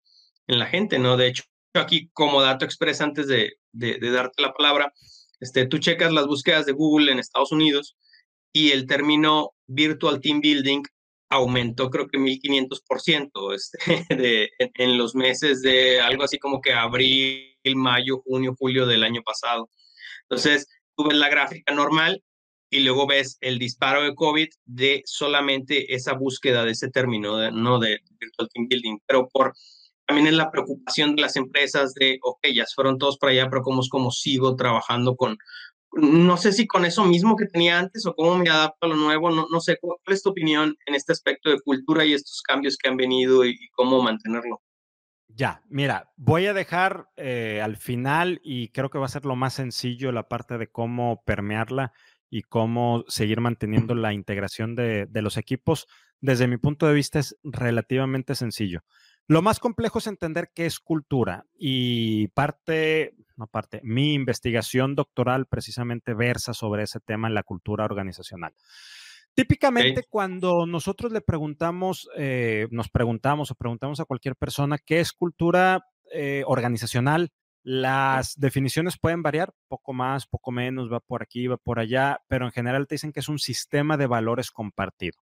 en la gente? ¿no? De hecho, aquí como dato expresa antes de, de, darte la palabra, este, tú checas las búsquedas de Google en Estados Unidos y el término Virtual Team Building aumentó creo que 1500% este, (laughs) de, en, los meses de algo así como que abril, mayo, junio, julio del año pasado. Entonces, tú ves la gráfica normal y luego ves el disparo de COVID de solamente esa búsqueda de ese término, no de Virtual Team Building, pero por también es la preocupación de las empresas de, ok, ya fueron todos para allá, pero ¿cómo, cómo sigo trabajando con, no sé si con eso mismo que tenía antes o cómo me adapto a lo nuevo, no, no sé, ¿cuál es tu opinión en este aspecto de cultura y estos cambios que han venido y, cómo mantenerlo? Ya, mira, voy a dejar eh, al final y creo que va a ser lo más sencillo la parte de cómo permearla y cómo seguir manteniendo la integración de, de los equipos. Desde mi punto de vista es relativamente sencillo. Lo más complejo es entender qué es cultura y parte, no parte, mi investigación doctoral precisamente versa sobre ese tema en la cultura organizacional. Típicamente cuando nosotros le preguntamos, eh, nos preguntamos o preguntamos a cualquier persona qué es cultura eh, organizacional, las definiciones pueden variar, poco más, poco menos, va por aquí, va por allá, pero en general te dicen que es un sistema de valores compartido.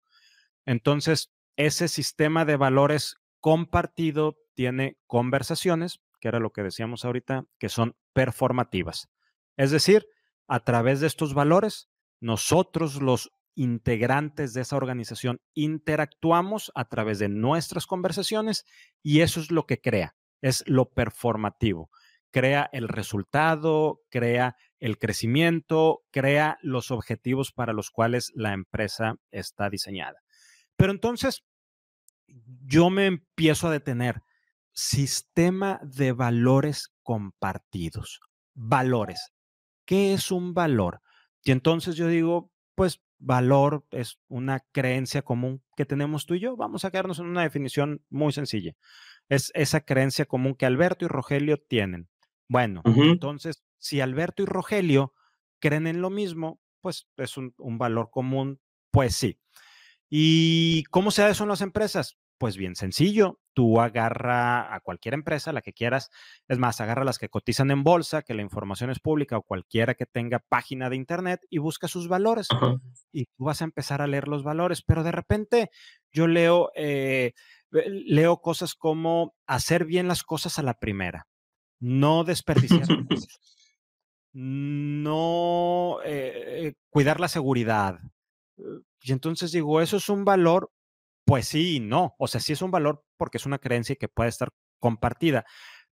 Entonces, ese sistema de valores compartido tiene conversaciones, que era lo que decíamos ahorita, que son performativas. Es decir, a través de estos valores, nosotros los integrantes de esa organización interactuamos a través de nuestras conversaciones y eso es lo que crea, es lo performativo. Crea el resultado, crea el crecimiento, crea los objetivos para los cuales la empresa está diseñada. Pero entonces, yo me empiezo a detener. Sistema de valores compartidos. Valores. ¿Qué es un valor? Y entonces yo digo, pues valor es una creencia común que tenemos tú y yo. Vamos a quedarnos en una definición muy sencilla. Es esa creencia común que Alberto y Rogelio tienen. Bueno, entonces, si Alberto y Rogelio creen en lo mismo, pues es un, un valor común, pues sí. ¿Y cómo se da eso en las empresas? Pues bien sencillo, tú agarra a cualquier empresa, la que quieras, es más, agarra las que cotizan en bolsa, que la información es pública o cualquiera que tenga página de internet y busca sus valores. Y tú vas a empezar a leer los valores, pero de repente yo leo, eh, leo cosas como hacer bien las cosas a la primera, no desperdiciar (laughs) no eh, cuidar la seguridad. Y entonces digo, eso es un valor pues sí y no. O sea, sí es un valor porque es una creencia que puede estar compartida,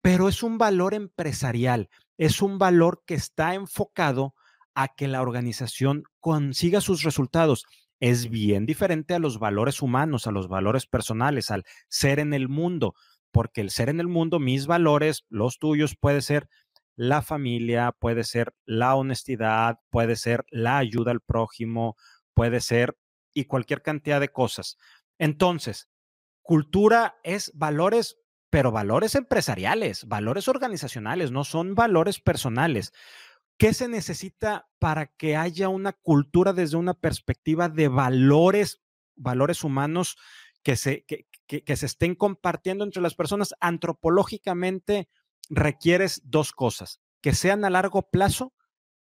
pero es un valor empresarial, es un valor que está enfocado a que la organización consiga sus resultados. Es bien diferente a los valores humanos, a los valores personales, al ser en el mundo, porque el ser en el mundo, mis valores, los tuyos, puede ser la familia, puede ser la honestidad, puede ser la ayuda al prójimo, puede ser y cualquier cantidad de cosas. Entonces, cultura es valores, pero valores empresariales, valores organizacionales, no son valores personales. ¿Qué se necesita para que haya una cultura desde una perspectiva de valores, valores humanos que se, que, se estén compartiendo entre las personas? Antropológicamente requieres dos cosas, que sean a largo plazo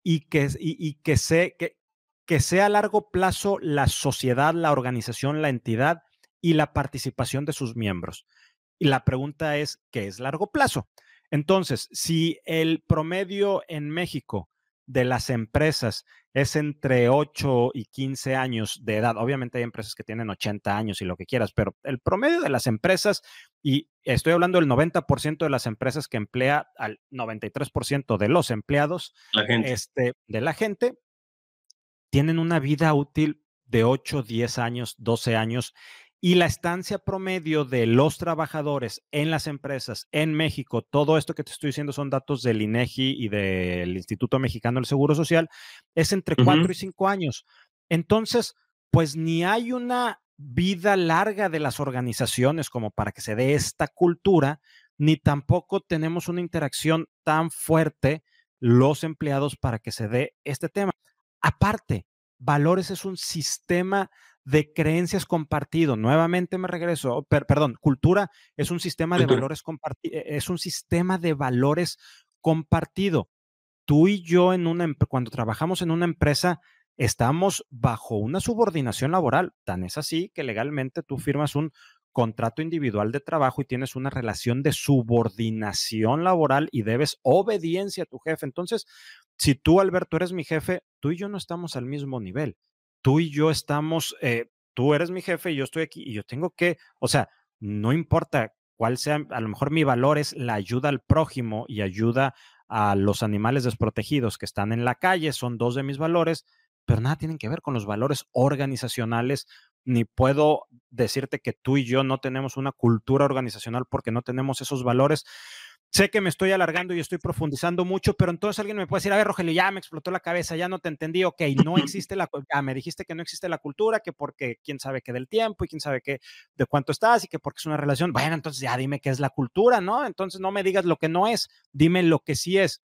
y que, y, que, se, que, que sea a largo plazo la sociedad, la organización, la entidad y la participación de sus miembros. Y la pregunta es, ¿qué es largo plazo? Entonces, si el promedio en México de las empresas es entre 8 y 15 años de edad, obviamente hay empresas que tienen 80 años y lo que quieras, pero el promedio de las empresas, y estoy hablando del 90% de las empresas que emplea al 93% de los empleados Este, de la gente, tienen una vida útil de 8, 10 años, 12 años. Y la estancia promedio de los trabajadores en las empresas en México, todo esto que te estoy diciendo son datos del INEGI y del Instituto Mexicano del Seguro Social, es entre cuatro y cinco años. Entonces, pues ni hay una vida larga de las organizaciones como para que se dé esta cultura, ni tampoco tenemos una interacción tan fuerte los empleados para que se dé este tema. Aparte, valores es un sistema de creencias compartido. Nuevamente me regreso, perdón, cultura es un sistema de valores compartido, e, es un sistema de valores compartido. Tú y yo en una cuando trabajamos en una empresa estamos bajo una subordinación laboral. Tan es así que legalmente tú firmas un contrato individual de trabajo y tienes una relación de subordinación laboral y debes obediencia a tu jefe. Entonces, si tú, Alberto, eres mi jefe, tú y yo no estamos al mismo nivel. Tú y yo estamos, eh, tú eres mi jefe y yo estoy aquí y yo tengo que, o sea, no importa cuál sea, a lo mejor mi valor es la ayuda al prójimo y ayuda a los animales desprotegidos que están en la calle, son dos de mis valores, pero nada tienen que ver con los valores organizacionales, ni puedo decirte que tú y yo no tenemos una cultura organizacional porque no tenemos esos valores. Sé que me estoy alargando y estoy profundizando mucho, pero entonces alguien me puede decir, a ver, Rogelio, ya me explotó la cabeza, ya no te entendí, ok, no (laughs) existe la, ya me dijiste que no existe la cultura, que porque quién sabe qué del tiempo y quién sabe qué de cuánto estás y que porque es una relación, bueno, entonces ya dime qué es la cultura, ¿no? Entonces no me digas lo que no es, dime lo que sí es.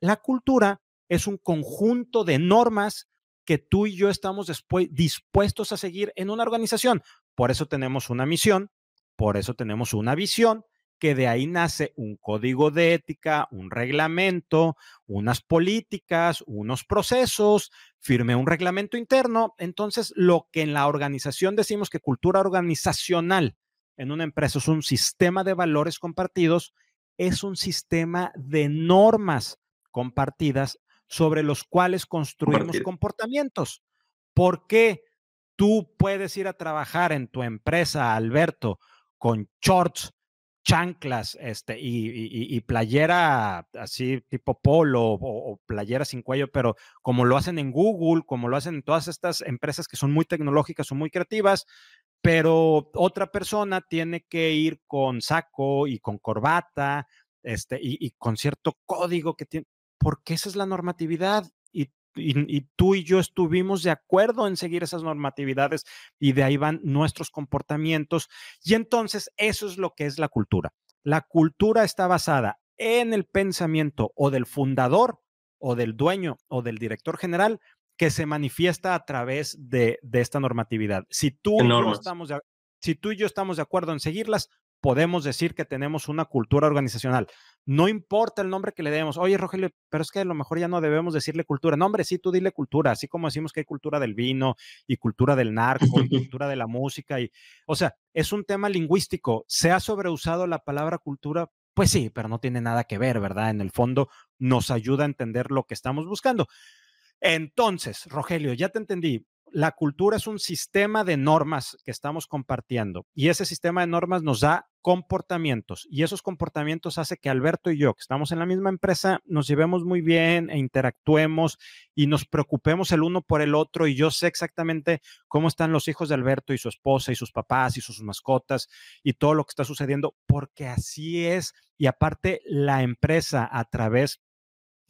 La cultura es un conjunto de normas que tú y yo estamos después, dispuestos a seguir en una organización. Por eso tenemos una misión, por eso tenemos una visión, que de ahí nace un código de ética, un reglamento, unas políticas, unos procesos, firme un reglamento interno. Entonces, lo que en la organización decimos que cultura organizacional en una empresa es un sistema de valores compartidos, es un sistema de normas compartidas sobre los cuales construimos comportamientos. ¿Por qué tú puedes ir a trabajar en tu empresa, Alberto, con shorts, chanclas este, y, playera así tipo polo o, playera sin cuello, pero como lo hacen en Google, como lo hacen en todas estas empresas que son muy tecnológicas o muy creativas, pero otra persona tiene que ir con saco y con corbata este, y, y con cierto código que tiene porque esa es la normatividad y, tú y yo estuvimos de acuerdo en seguir esas normatividades y de ahí van nuestros comportamientos. Y entonces eso es lo que es la cultura. La cultura está basada en el pensamiento o del fundador o del dueño o del director general que se manifiesta a través de, esta normatividad. Si tú, estamos si tú y yo estamos de acuerdo en seguirlas, podemos decir que tenemos una cultura organizacional. No importa el nombre que le demos. Oye, Rogelio, pero es que a lo mejor ya no debemos decirle cultura. No, hombre, sí, tú dile cultura, así como decimos que hay cultura del vino y cultura del narco y (laughs) cultura de la música. Y, o sea, es un tema lingüístico. ¿Se ha sobreusado la palabra cultura? Pues sí, pero no tiene nada que ver, ¿verdad? En el fondo nos ayuda a entender lo que estamos buscando. Entonces, Rogelio, ya te entendí la cultura es un sistema de normas que estamos compartiendo y ese sistema de normas nos da comportamientos y esos comportamientos hace que Alberto y yo, que estamos en la misma empresa, nos llevemos muy bien e interactuemos y nos preocupemos el uno por el otro y yo sé exactamente cómo están los hijos de Alberto y su esposa y sus papás y sus mascotas y todo lo que está sucediendo porque así es y aparte la empresa a través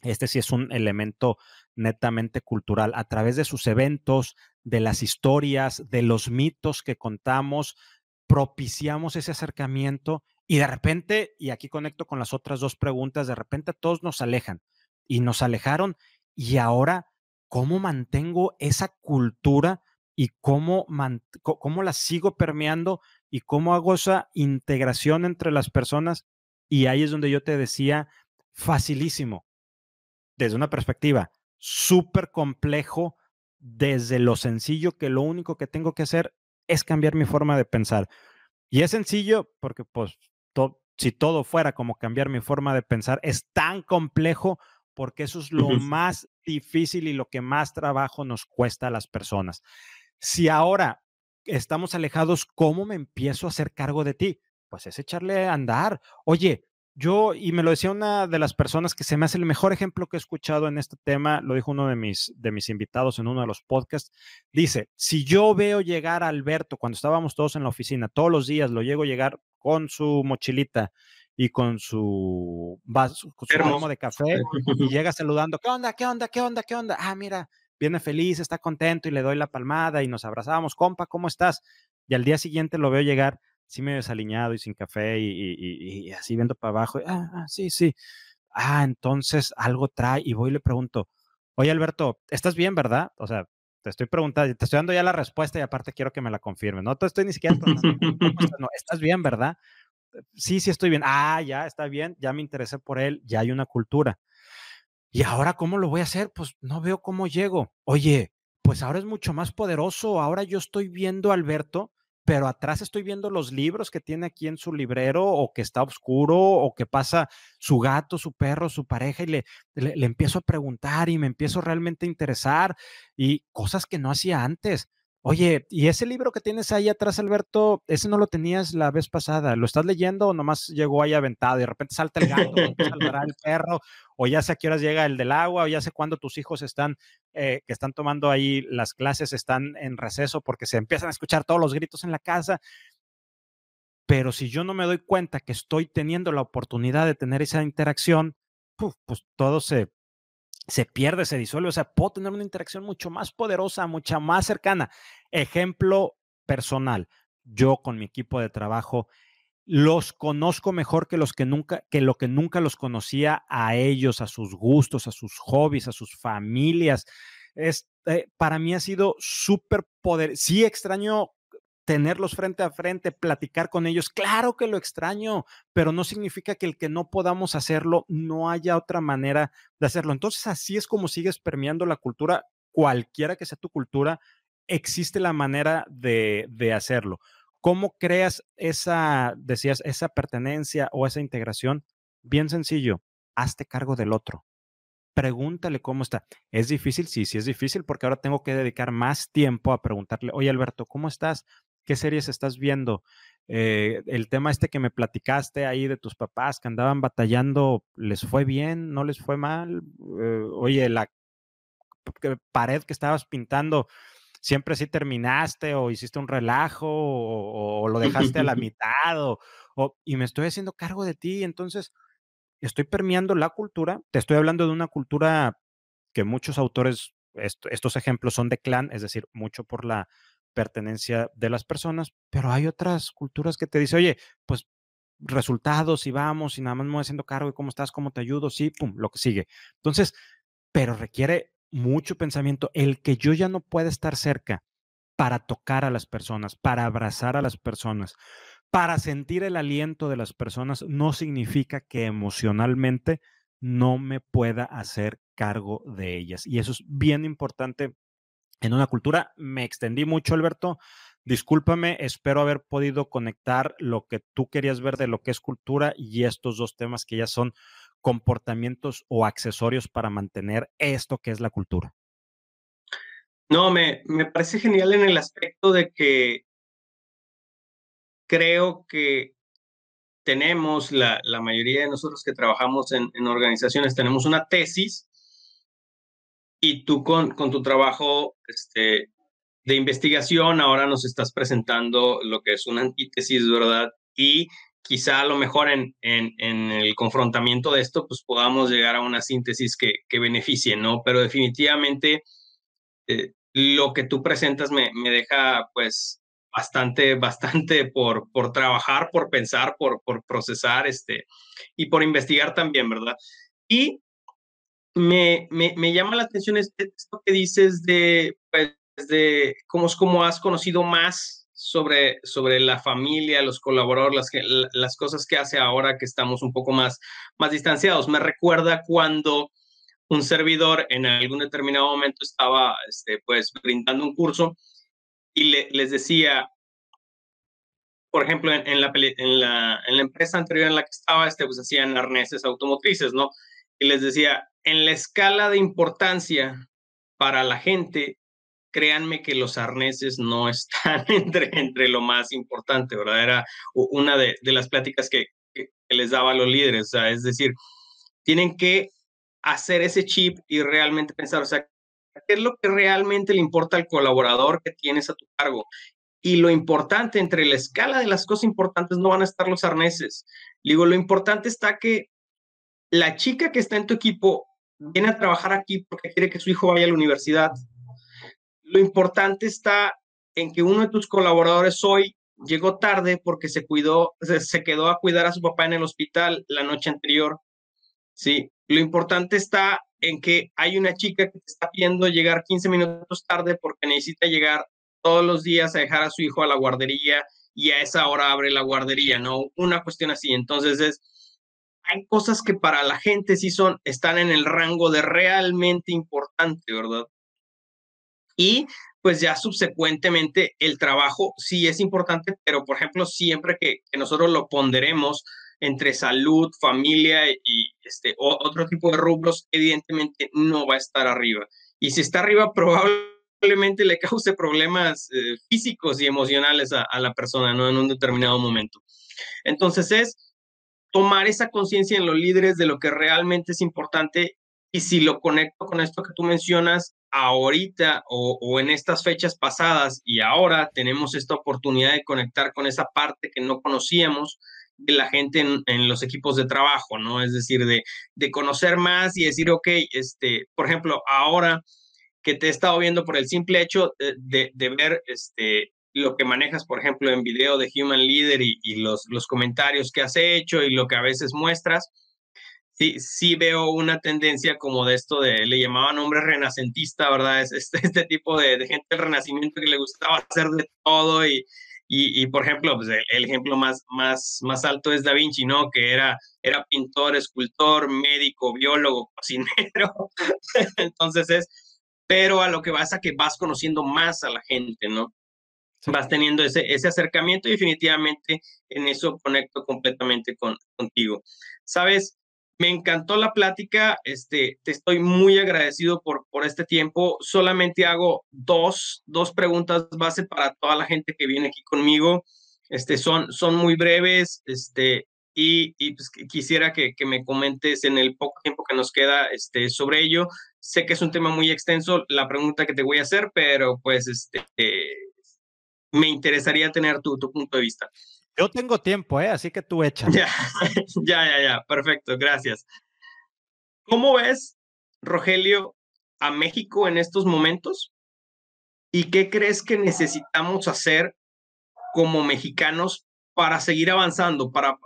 este sí es un elemento netamente cultural, a través de sus eventos, de las historias, de los mitos que contamos, propiciamos ese acercamiento y de repente, y aquí conecto con las otras dos preguntas, de repente todos nos alejan y nos alejaron y ahora, ¿cómo mantengo esa cultura y cómo, cómo la sigo permeando y cómo hago esa integración entre las personas? Y ahí es donde yo te decía, facilísimo, desde una perspectiva súper complejo, desde lo sencillo que lo único que tengo que hacer es cambiar mi forma de pensar. Y es sencillo porque pues si todo fuera como cambiar mi forma de pensar, es tan complejo porque eso es lo más difícil y lo que más trabajo nos cuesta a las personas. Si ahora estamos alejados, ¿cómo me empiezo a hacer cargo de ti? Pues es echarle a andar. Oye, yo, y me lo decía una de las personas que se me hace el mejor ejemplo que he escuchado en este tema, lo dijo uno de mis, de mis invitados en uno de los podcasts, dice, si yo veo llegar a Alberto cuando estábamos todos en la oficina, todos los días lo llego a llegar con su mochilita y con su vaso, con su de café y (laughs) llega saludando, ¿qué onda? ¿Qué onda? ¿Qué onda? ¿Qué onda? Ah, mira, viene feliz, está contento y le doy la palmada y nos abrazamos, compa, ¿cómo estás? Y al día siguiente lo veo llegar sí medio desaliñado y sin café y, así viendo para abajo. Ah, ah, sí, sí. Ah, entonces algo trae y voy y le pregunto, oye Alberto, ¿estás bien, verdad? O sea, te estoy preguntando, te estoy dando ya la respuesta y aparte quiero que me la confirme. No te estoy ni siquiera preguntando, (laughs) no, ¿estás bien, verdad? Sí, sí estoy bien. Ah, ya, está bien, ya me interesé por él, ya hay una cultura. ¿Y ahora cómo lo voy a hacer? Pues no veo cómo llego. Oye, pues ahora es mucho más poderoso. Ahora yo estoy viendo a Alberto pero atrás estoy viendo los libros que tiene aquí en su librero o que está oscuro o que pasa su gato, su perro, su pareja y le, le, empiezo a preguntar y me empiezo realmente a interesar y cosas que no hacía antes. Oye, ¿y ese libro que tienes ahí atrás, Alberto, ese no lo tenías la vez pasada? ¿Lo estás leyendo o nomás llegó ahí aventado y de repente salta el gato, saltará el perro, o ya sé a qué horas llega el del agua, o ya sé cuándo tus hijos están, eh, que están tomando ahí las clases, están en receso porque se empiezan a escuchar todos los gritos en la casa? Pero si yo no me doy cuenta que estoy teniendo la oportunidad de tener esa interacción, pues todo se, se pierde, se disuelve. O sea, puedo tener una interacción mucho más poderosa, mucha más cercana. Ejemplo personal, yo con mi equipo de trabajo los conozco mejor que los que nunca, que lo que nunca los conocía a ellos, a sus gustos, a sus hobbies, a sus familias. Es, eh, para mí ha sido súper poder. Sí extraño tenerlos frente a frente, platicar con ellos. Claro que lo extraño, pero no significa que el que no podamos hacerlo, no haya otra manera de hacerlo. Entonces, así es como sigues permeando la cultura, cualquiera que sea tu cultura, existe la manera de, de hacerlo. ¿Cómo creas esa, decías, esa pertenencia o esa integración? Bien sencillo, hazte cargo del otro. Pregúntale cómo está. ¿Es difícil? Sí, sí es difícil porque ahora tengo que dedicar más tiempo a preguntarle, oye Alberto, ¿cómo estás? ¿Qué series estás viendo? Eh, el tema este que me platicaste ahí de tus papás que andaban batallando, ¿les fue bien? ¿No les fue mal? Eh, oye, la pared que estabas pintando, ¿siempre sí terminaste o hiciste un relajo o, lo dejaste a la (laughs) mitad? O, y me estoy haciendo cargo de ti, entonces estoy permeando la cultura. Te estoy hablando de una cultura que muchos autores, estos ejemplos son de clan, es decir, mucho por la pertenencia de las personas, pero hay otras culturas que te dicen, oye, pues resultados y vamos y nada más me voy haciendo cargo de cómo estás, cómo te ayudo, sí, pum, lo que sigue. Entonces, pero requiere mucho pensamiento. El que yo ya no pueda estar cerca para tocar a las personas, para abrazar a las personas, para sentir el aliento de las personas, no significa que emocionalmente no me pueda hacer cargo de ellas. Y eso es bien importante en una cultura. Me extendí mucho, Alberto. Discúlpame, espero haber podido conectar lo que tú querías ver de lo que es cultura y estos dos temas que ya son comportamientos o accesorios para mantener esto que es la cultura. No, me, me parece genial en el aspecto de que creo que tenemos, la, la mayoría de nosotros que trabajamos en, en organizaciones, tenemos una tesis y tú con, con tu trabajo este, de investigación ahora nos estás presentando lo que es una antítesis, ¿verdad? Y quizá a lo mejor en, en, el confrontamiento de esto, pues podamos llegar a una síntesis que, que beneficie, ¿no? Pero definitivamente eh, lo que tú presentas me, me, deja pues bastante, (laughs) bastante por, por trabajar, por pensar, por, por procesar este, y por investigar también, ¿verdad? Y me, me, me, llama la atención este, esto que dices de, pues, de cómo, cómo has conocido más sobre, sobre la familia, los colaboradores, las, las cosas que hace ahora que estamos un poco más, más distanciados. Me recuerda cuando un servidor en algún determinado momento estaba este, pues brindando un curso y le, les decía, por ejemplo, en, en, la, en, la, en la empresa anterior en la que estaba, este, pues hacían arneses automotrices, ¿no? Y les decía, en la escala de importancia para la gente, créanme que los arneses no (laughs) están entre, entre lo más importante, ¿verdad? Era una de, las pláticas que, que, les daba a los líderes. O sea, es decir, tienen que hacer ese chip y realmente pensar, o sea, ¿qué es lo que realmente le importa al colaborador que tienes a tu cargo? Y lo importante, entre la escala de las cosas importantes no van a estar los arneses. Digo, lo importante está que la chica que está en tu equipo viene a trabajar aquí porque quiere que su hijo vaya a la universidad. Lo importante está en que uno de tus colaboradores hoy llegó tarde porque se cuidó, se, quedó a cuidar a su papá en el hospital la noche anterior. Sí, lo importante está en que hay una chica que está pidiendo llegar 15 minutos tarde porque necesita llegar todos los días a dejar a su hijo a la guardería y a esa hora abre la guardería, ¿no? Una cuestión así. Entonces es, hay cosas que para la gente sí son, están en el rango de realmente importante, ¿verdad? Y pues ya subsecuentemente el trabajo sí es importante, pero por ejemplo, siempre que, nosotros lo ponderemos entre salud, familia y este, otro tipo de rubros, evidentemente no va a estar arriba. Y si está arriba, probablemente le (laughs) cause problemas eh, físicos y emocionales a, a, la persona, ¿no? En un determinado momento. Entonces es tomar esa conciencia en los líderes de lo que realmente es importante y si lo conecto con esto que tú mencionas, ahorita o, en estas fechas pasadas y ahora tenemos esta oportunidad de conectar con esa parte que no conocíamos de la gente en, los equipos de trabajo, ¿no? Es decir, de, de, conocer más y decir, ok, este, por ejemplo, ahora que te he estado viendo por el simple hecho de, de, ver este, lo que manejas, por ejemplo, en video de Human Leader y, y los, los comentarios que has hecho y lo que a veces muestras, sí, sí veo una tendencia como de esto de, le llamaban hombre renacentista, ¿verdad? Es este, (laughs) este tipo de, gente del renacimiento que le gustaba hacer de todo y, y, por ejemplo, pues el, ejemplo más, más, más alto es Da Vinci, ¿no? Que era, era pintor, escultor, médico, biólogo, (laughs) cocinero. (laughs) Entonces es, pero a lo que vas a que vas conociendo más a la gente, ¿no? Vas teniendo ese, ese acercamiento y definitivamente en eso conecto completamente con, contigo. Sabes, me encantó la plática, este, te estoy muy agradecido por, por este tiempo. Solamente hago dos, dos preguntas base para toda la gente que viene aquí conmigo. Este, son, son muy breves este, y, y pues, quisiera que, que, me comentes en el poco tiempo que nos queda este, sobre ello. Sé que es un tema muy extenso la pregunta que te voy a hacer, pero pues este, me interesaría tener tu, tu punto de vista. Yo tengo tiempo, ¿eh? Así que tú (laughs) echa. Ya, ya, ya, ya. Perfecto, gracias. ¿Cómo ves, Rogelio, a México en estos momentos? ¿Y qué crees que necesitamos hacer como mexicanos para seguir avanzando, para,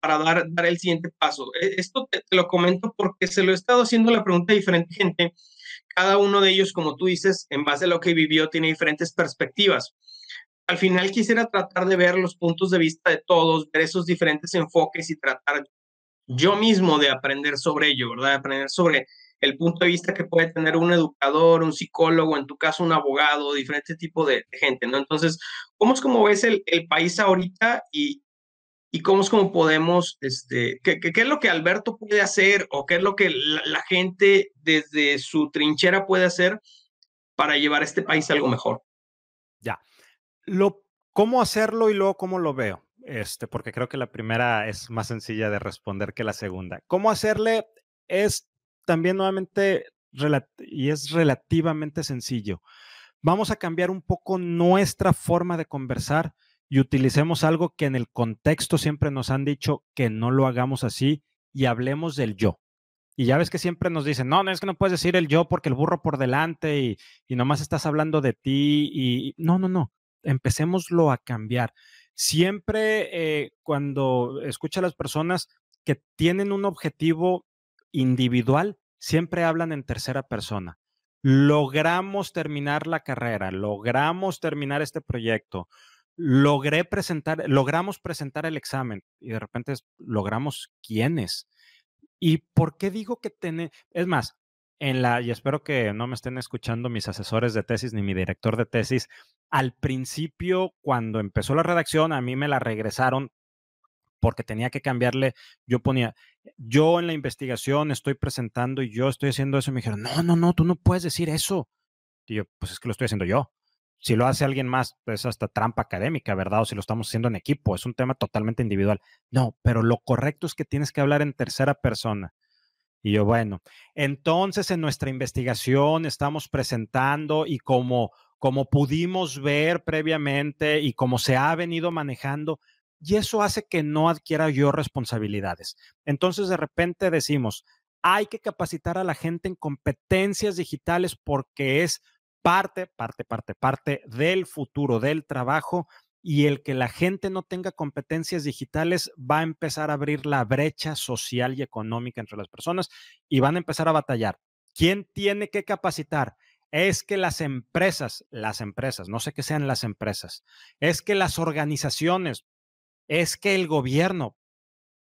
para dar, dar el siguiente paso? E, esto te, lo comento porque se lo he estado haciendo la pregunta a diferente gente. Cada uno de ellos, como tú dices, en base a lo que vivió, tiene diferentes perspectivas al final quisiera tratar de ver los puntos de vista de todos, ver esos diferentes enfoques y tratar yo mismo de aprender sobre ello, ¿verdad? aprender sobre el punto de vista que puede tener un educador, un psicólogo, en tu caso un abogado, diferente tipo de, gente, ¿no? Entonces, ¿cómo es como ves el, país ahorita y, y, cómo es como podemos, este, qué, qué, es lo que Alberto puede hacer o qué es lo que la, gente desde su trinchera puede hacer para llevar este país a algo mejor? Ya lo, cómo hacerlo y luego cómo lo veo. Este, porque creo que la primera es más sencilla de responder que la segunda. ¿Cómo hacerle? Es también nuevamente y es relativamente sencillo. Vamos a cambiar un poco nuestra forma de conversar y utilicemos algo que en el contexto siempre nos han dicho que no lo hagamos así y hablemos del yo. Y ya ves que siempre nos dicen, no, no es que no puedes decir el yo porque el burro por delante y, y nomás estás hablando de ti y no, no, no empecémoslo a cambiar. Siempre eh, cuando escucha a las personas que tienen un objetivo individual, siempre hablan en tercera persona. Logramos terminar la carrera, logramos terminar este proyecto, logré presentar, logramos presentar el examen y de repente logramos quiénes. ¿Y por qué digo que tiene, es más, en la, y espero que no me estén escuchando mis asesores de tesis ni mi director de tesis, al principio, cuando empezó la redacción, a mí me la regresaron porque tenía que cambiarle, yo ponía, yo en la investigación estoy presentando y yo estoy haciendo eso, y me dijeron, no, no, no, tú no puedes decir eso. Y yo, pues es que lo estoy haciendo yo. Si lo hace alguien más, pues hasta trampa académica, ¿verdad? O si lo estamos haciendo en equipo, es un tema totalmente individual. No, pero lo correcto es que tienes que hablar en tercera persona. Y yo, bueno, entonces en nuestra investigación estamos presentando y como, como pudimos ver previamente y como se ha venido manejando, y eso hace que no adquiera yo responsabilidades. Entonces de repente decimos, hay que capacitar a la gente en competencias digitales porque es parte, parte, parte, parte del futuro del trabajo y el que la gente no tenga competencias digitales va a empezar a abrir la brecha social y económica entre las personas y van a empezar a batallar. ¿Quién tiene que capacitar? Es que las empresas, las empresas, no sé qué sean las empresas, es que las organizaciones, es que el gobierno,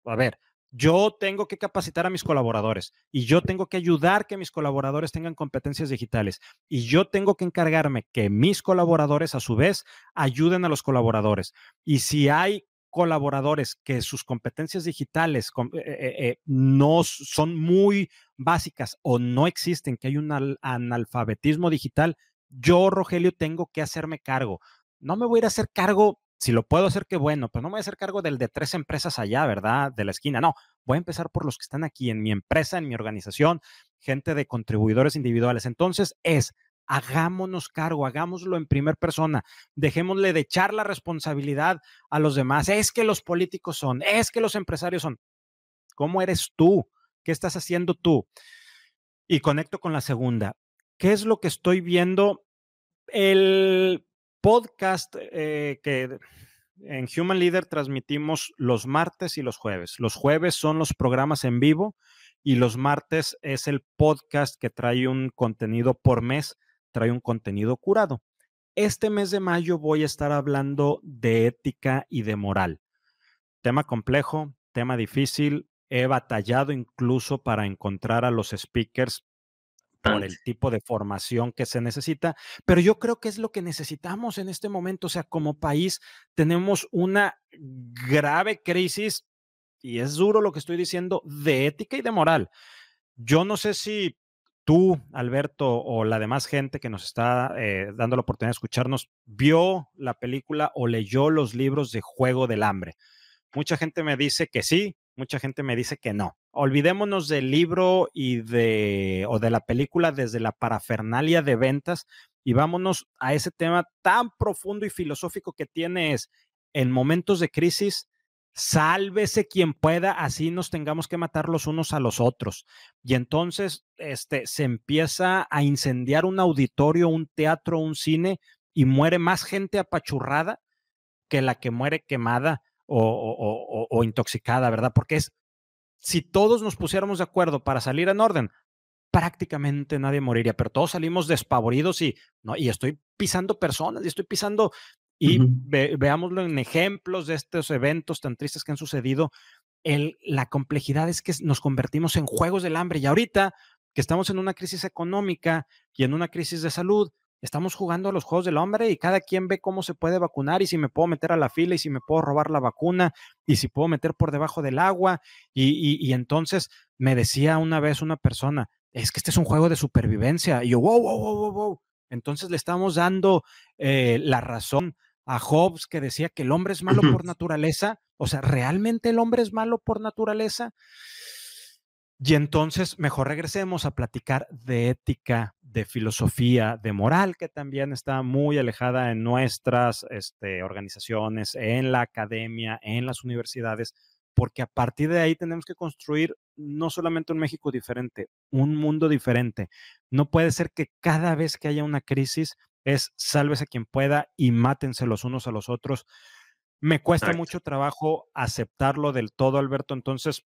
a ver, yo tengo que capacitar a mis colaboradores y yo tengo que ayudar que mis colaboradores tengan competencias digitales y yo tengo que encargarme que mis colaboradores a su vez ayuden a los colaboradores. Y si hay colaboradores que sus competencias digitales eh, eh, eh, no son muy básicas o no existen, que hay un analfabetismo digital, yo, Rogelio, tengo que hacerme cargo. No me voy a ir a hacer cargo si lo puedo hacer, qué bueno, pero no me voy a hacer cargo del de tres empresas allá, ¿verdad? De la esquina. No, voy a empezar por los que están aquí en mi empresa, en mi organización, gente de contribuidores individuales. Entonces es, hagámonos cargo, hagámoslo en primer persona, dejémosle de echar la responsabilidad a los demás. Es que los políticos son, es que los empresarios son. ¿Cómo eres tú? ¿Qué estás haciendo tú? Y conecto con la segunda. ¿Qué es lo que estoy viendo? El podcast eh, que en Human Leader transmitimos los martes y los jueves. Los jueves son los programas en vivo y los martes es el podcast que trae un contenido por mes, trae un contenido curado. Este mes de mayo voy a estar hablando de ética y de moral. Tema complejo, tema difícil. He batallado incluso para encontrar a los speakers por el tipo de formación que se necesita, pero yo creo que es lo que necesitamos en este momento. O sea, como país tenemos una grave crisis, y es duro lo que estoy diciendo, de ética y de moral. Yo no sé si tú, Alberto, o la demás gente que nos está eh, dando la oportunidad de escucharnos, vio la película o leyó los libros de Juego del Hambre. Mucha gente me dice que sí, mucha gente me dice que no. Olvidémonos del libro y de o de la película desde la parafernalia de ventas y vámonos a ese tema tan profundo y filosófico que tiene es en momentos de crisis sálvese quien pueda, así nos tengamos que matar los unos a los otros. Y entonces este, se empieza a incendiar un auditorio, un teatro, un cine, y muere más gente apachurrada que la que muere quemada o, intoxicada, ¿verdad? Porque es, si todos nos pusiéramos de acuerdo para salir en orden, prácticamente nadie moriría, pero todos salimos despavoridos y, ¿no? y estoy pisando personas y estoy pisando, y veámoslo en ejemplos de estos eventos tan tristes que han sucedido, el, la complejidad es que nos convertimos en juegos del hambre y ahorita que estamos en una crisis económica y en una crisis de salud, estamos jugando a los juegos del hombre y cada quien ve cómo se puede vacunar y si me puedo meter a la fila y si me puedo robar la vacuna y si puedo meter por debajo del agua. Y, entonces me decía una vez una persona, es que este es un juego de supervivencia. Y yo, wow, wow, wow, wow, Entonces le estamos dando eh, la razón a Hobbes que decía que el hombre es malo por naturaleza. O sea, ¿realmente el hombre es malo por naturaleza? Y entonces mejor regresemos a platicar de ética, de filosofía, de moral, que también está muy alejada en nuestras este, organizaciones, en la academia, en las universidades, porque a partir de ahí tenemos que construir no solamente un México diferente, un mundo diferente. No puede ser que cada vez que haya una crisis es sálvese quien pueda y mátense los unos a los otros. Me cuesta mucho trabajo aceptarlo del todo, Alberto. Entonces,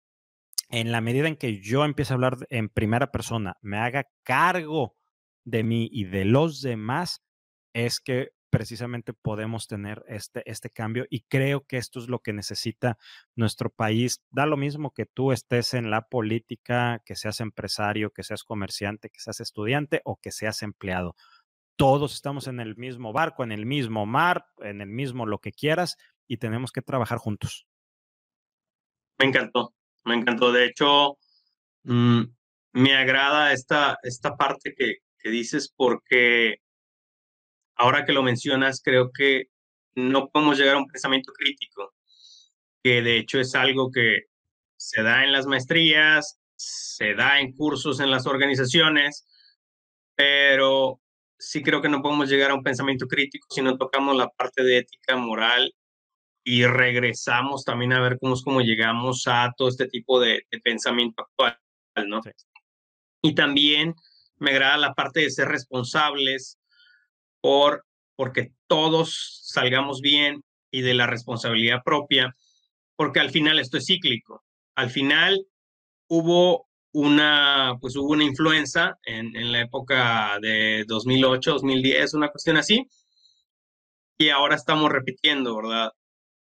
en la medida en que yo empiece a hablar en primera persona, me haga cargo de mí y de los demás, es que precisamente podemos tener este, este cambio y creo que esto es lo que necesita nuestro país. Da lo mismo que tú estés en la política, que seas empresario, que seas comerciante, que seas estudiante o que seas empleado. Todos estamos en el mismo barco, en el mismo mar, en el mismo lo que quieras y tenemos que trabajar juntos. Me encantó. Me encantó. De hecho, mm, me agrada esta, esta parte que, que dices porque ahora que lo mencionas, creo que no podemos llegar a un pensamiento crítico, que de hecho es algo que se da en las maestrías, se da en cursos en las organizaciones, pero sí creo que no podemos llegar a un pensamiento crítico si no tocamos la parte de ética moral y regresamos también a ver cómo es como llegamos a todo este tipo de, pensamiento actual, ¿no? Y también me agrada la parte de ser responsables por porque todos salgamos bien y de la responsabilidad propia, porque al final esto es cíclico. Al final hubo una, pues hubo una influenza en, en la época de 2008, 2010, una cuestión así, y ahora estamos repitiendo, ¿verdad?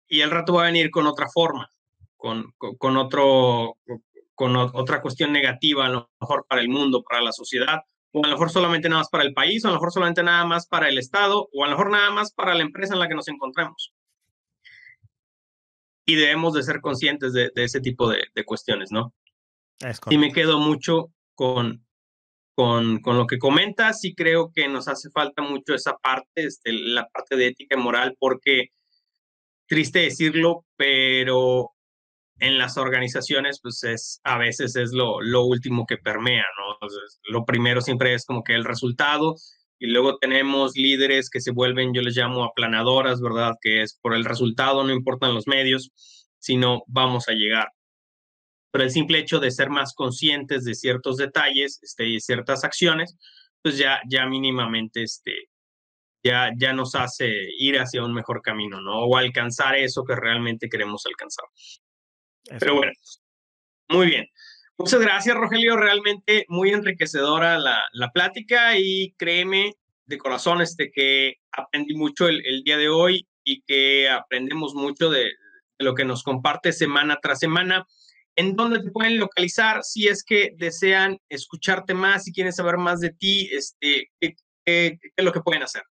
Y el rato va a venir con otra forma, con, con, otro, con otra cuestión negativa, a lo mejor para el mundo, para la sociedad, o a lo mejor solamente nada más para el país, o a lo mejor solamente nada más para el Estado, o a lo mejor nada más para la empresa en la que nos encontremos. Y debemos de ser conscientes de, ese tipo de, cuestiones, ¿no? Y me quedo mucho con, con, con, lo que comentas y creo que nos hace falta mucho esa parte, este, la parte de ética y moral, porque, triste decirlo, pero en las organizaciones, pues es a veces es lo, lo último que permea, ¿no? lo primero siempre es como que el resultado y luego tenemos líderes que se vuelven, yo les llamo aplanadoras, ¿verdad? Que es por el resultado, no importan los medios, sino vamos a llegar. Pero el simple hecho de ser más conscientes de ciertos detalles este, y ciertas acciones, pues ya, ya mínimamente este, ya, ya nos hace ir hacia un mejor camino, ¿no? O alcanzar eso que realmente queremos alcanzar. Pero bueno, muy bien. Muchas gracias, Rogelio. Realmente muy enriquecedora la, la plática y créeme de corazón este, que aprendí mucho el, el día de hoy y que aprendemos mucho de, lo que nos comparte semana tras semana. ¿En dónde te pueden localizar si es que desean escucharte más, y quieren saber más de ti? Este, ¿qué, es lo que pueden hacer?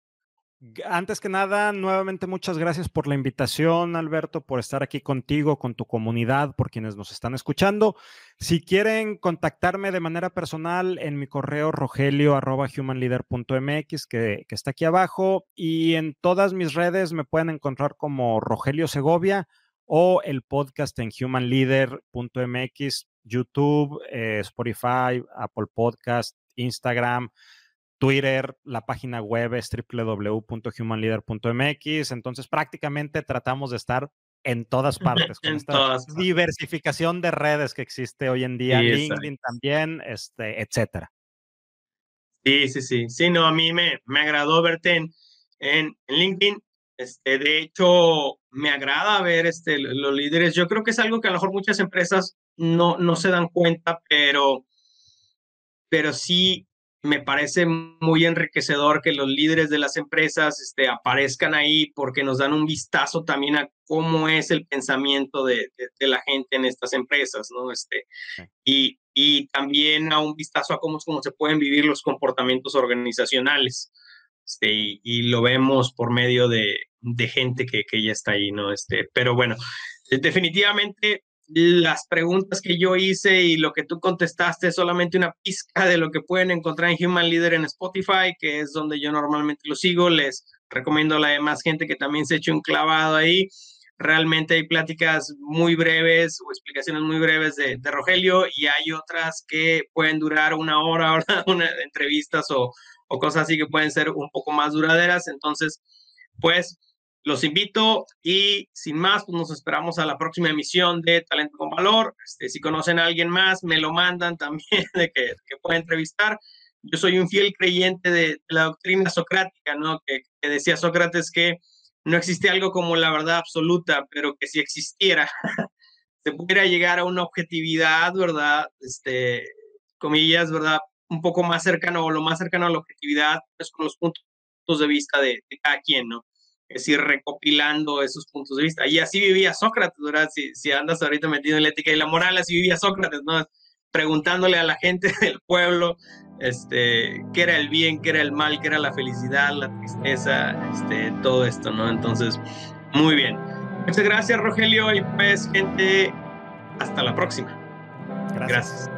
Antes que nada, nuevamente muchas gracias por la invitación, Alberto, por estar aquí contigo, con tu comunidad, por quienes nos están escuchando. Si quieren contactarme de manera personal en mi correo rogelio.humanleader.mx, que está aquí abajo, y en todas mis redes me pueden encontrar como Rogelio Segovia o el podcast en humanleader.mx, YouTube, eh, Spotify, Apple Podcast, Instagram. Twitter, la página web es www.humanleader.mx. Entonces, prácticamente tratamos de estar en todas (laughs) partes, con esta diversificación de redes que existe hoy en día, LinkedIn también, este, etcétera. Sí, sí, sí. Sí, no, a mí me, me agradó verte en, en, LinkedIn. Este, de hecho, me agrada ver este, los líderes. Yo creo que es algo que a lo mejor muchas empresas no, no se dan cuenta, pero, pero sí me parece muy enriquecedor que los líderes de las empresas este, aparezcan ahí porque nos dan un vistazo también a cómo es el pensamiento de, la gente en estas empresas, ¿no? Este, y, y, también a un vistazo a cómo, cómo se pueden vivir los comportamientos organizacionales. Este, y, lo vemos por medio de, gente que, que, ya está ahí, ¿no? Este, pero bueno, definitivamente las preguntas que yo hice y lo que tú contestaste es solamente una pizca de lo que pueden encontrar en Human Leader en Spotify, que es donde yo normalmente lo sigo. Les recomiendo a la demás gente que también se eche un clavado ahí. Realmente hay pláticas muy breves o explicaciones muy breves de, Rogelio y hay otras que pueden durar una hora, (laughs) una, entrevistas o, o cosas así que pueden ser un poco más duraderas. Entonces, pues los invito y sin más, pues nos esperamos a la próxima emisión de Talento con Valor. Este, si conocen a alguien más, me lo mandan (laughs) también de que, que pueda entrevistar. Yo soy un fiel creyente de, la doctrina socrática, ¿no? Que, que, decía Sócrates que no existe algo como la verdad absoluta, pero que si existiera, (laughs) se pudiera llegar a una objetividad, ¿verdad? Este, comillas, ¿verdad? Un poco más cercano o lo más cercano a la objetividad, pues con los puntos de vista de, de cada quien, ¿no? es ir recopilando esos puntos de vista. Y así vivía Sócrates, ¿verdad? Si, si andas ahorita metido en la ética y la moral, así vivía Sócrates, ¿no? Preguntándole a la gente (laughs) del pueblo este, qué era el bien, qué era el mal, qué era la felicidad, la tristeza, este, todo esto, ¿no? Entonces, muy bien. Muchas gracias, Rogelio, y pues, gente, hasta la próxima. gracias.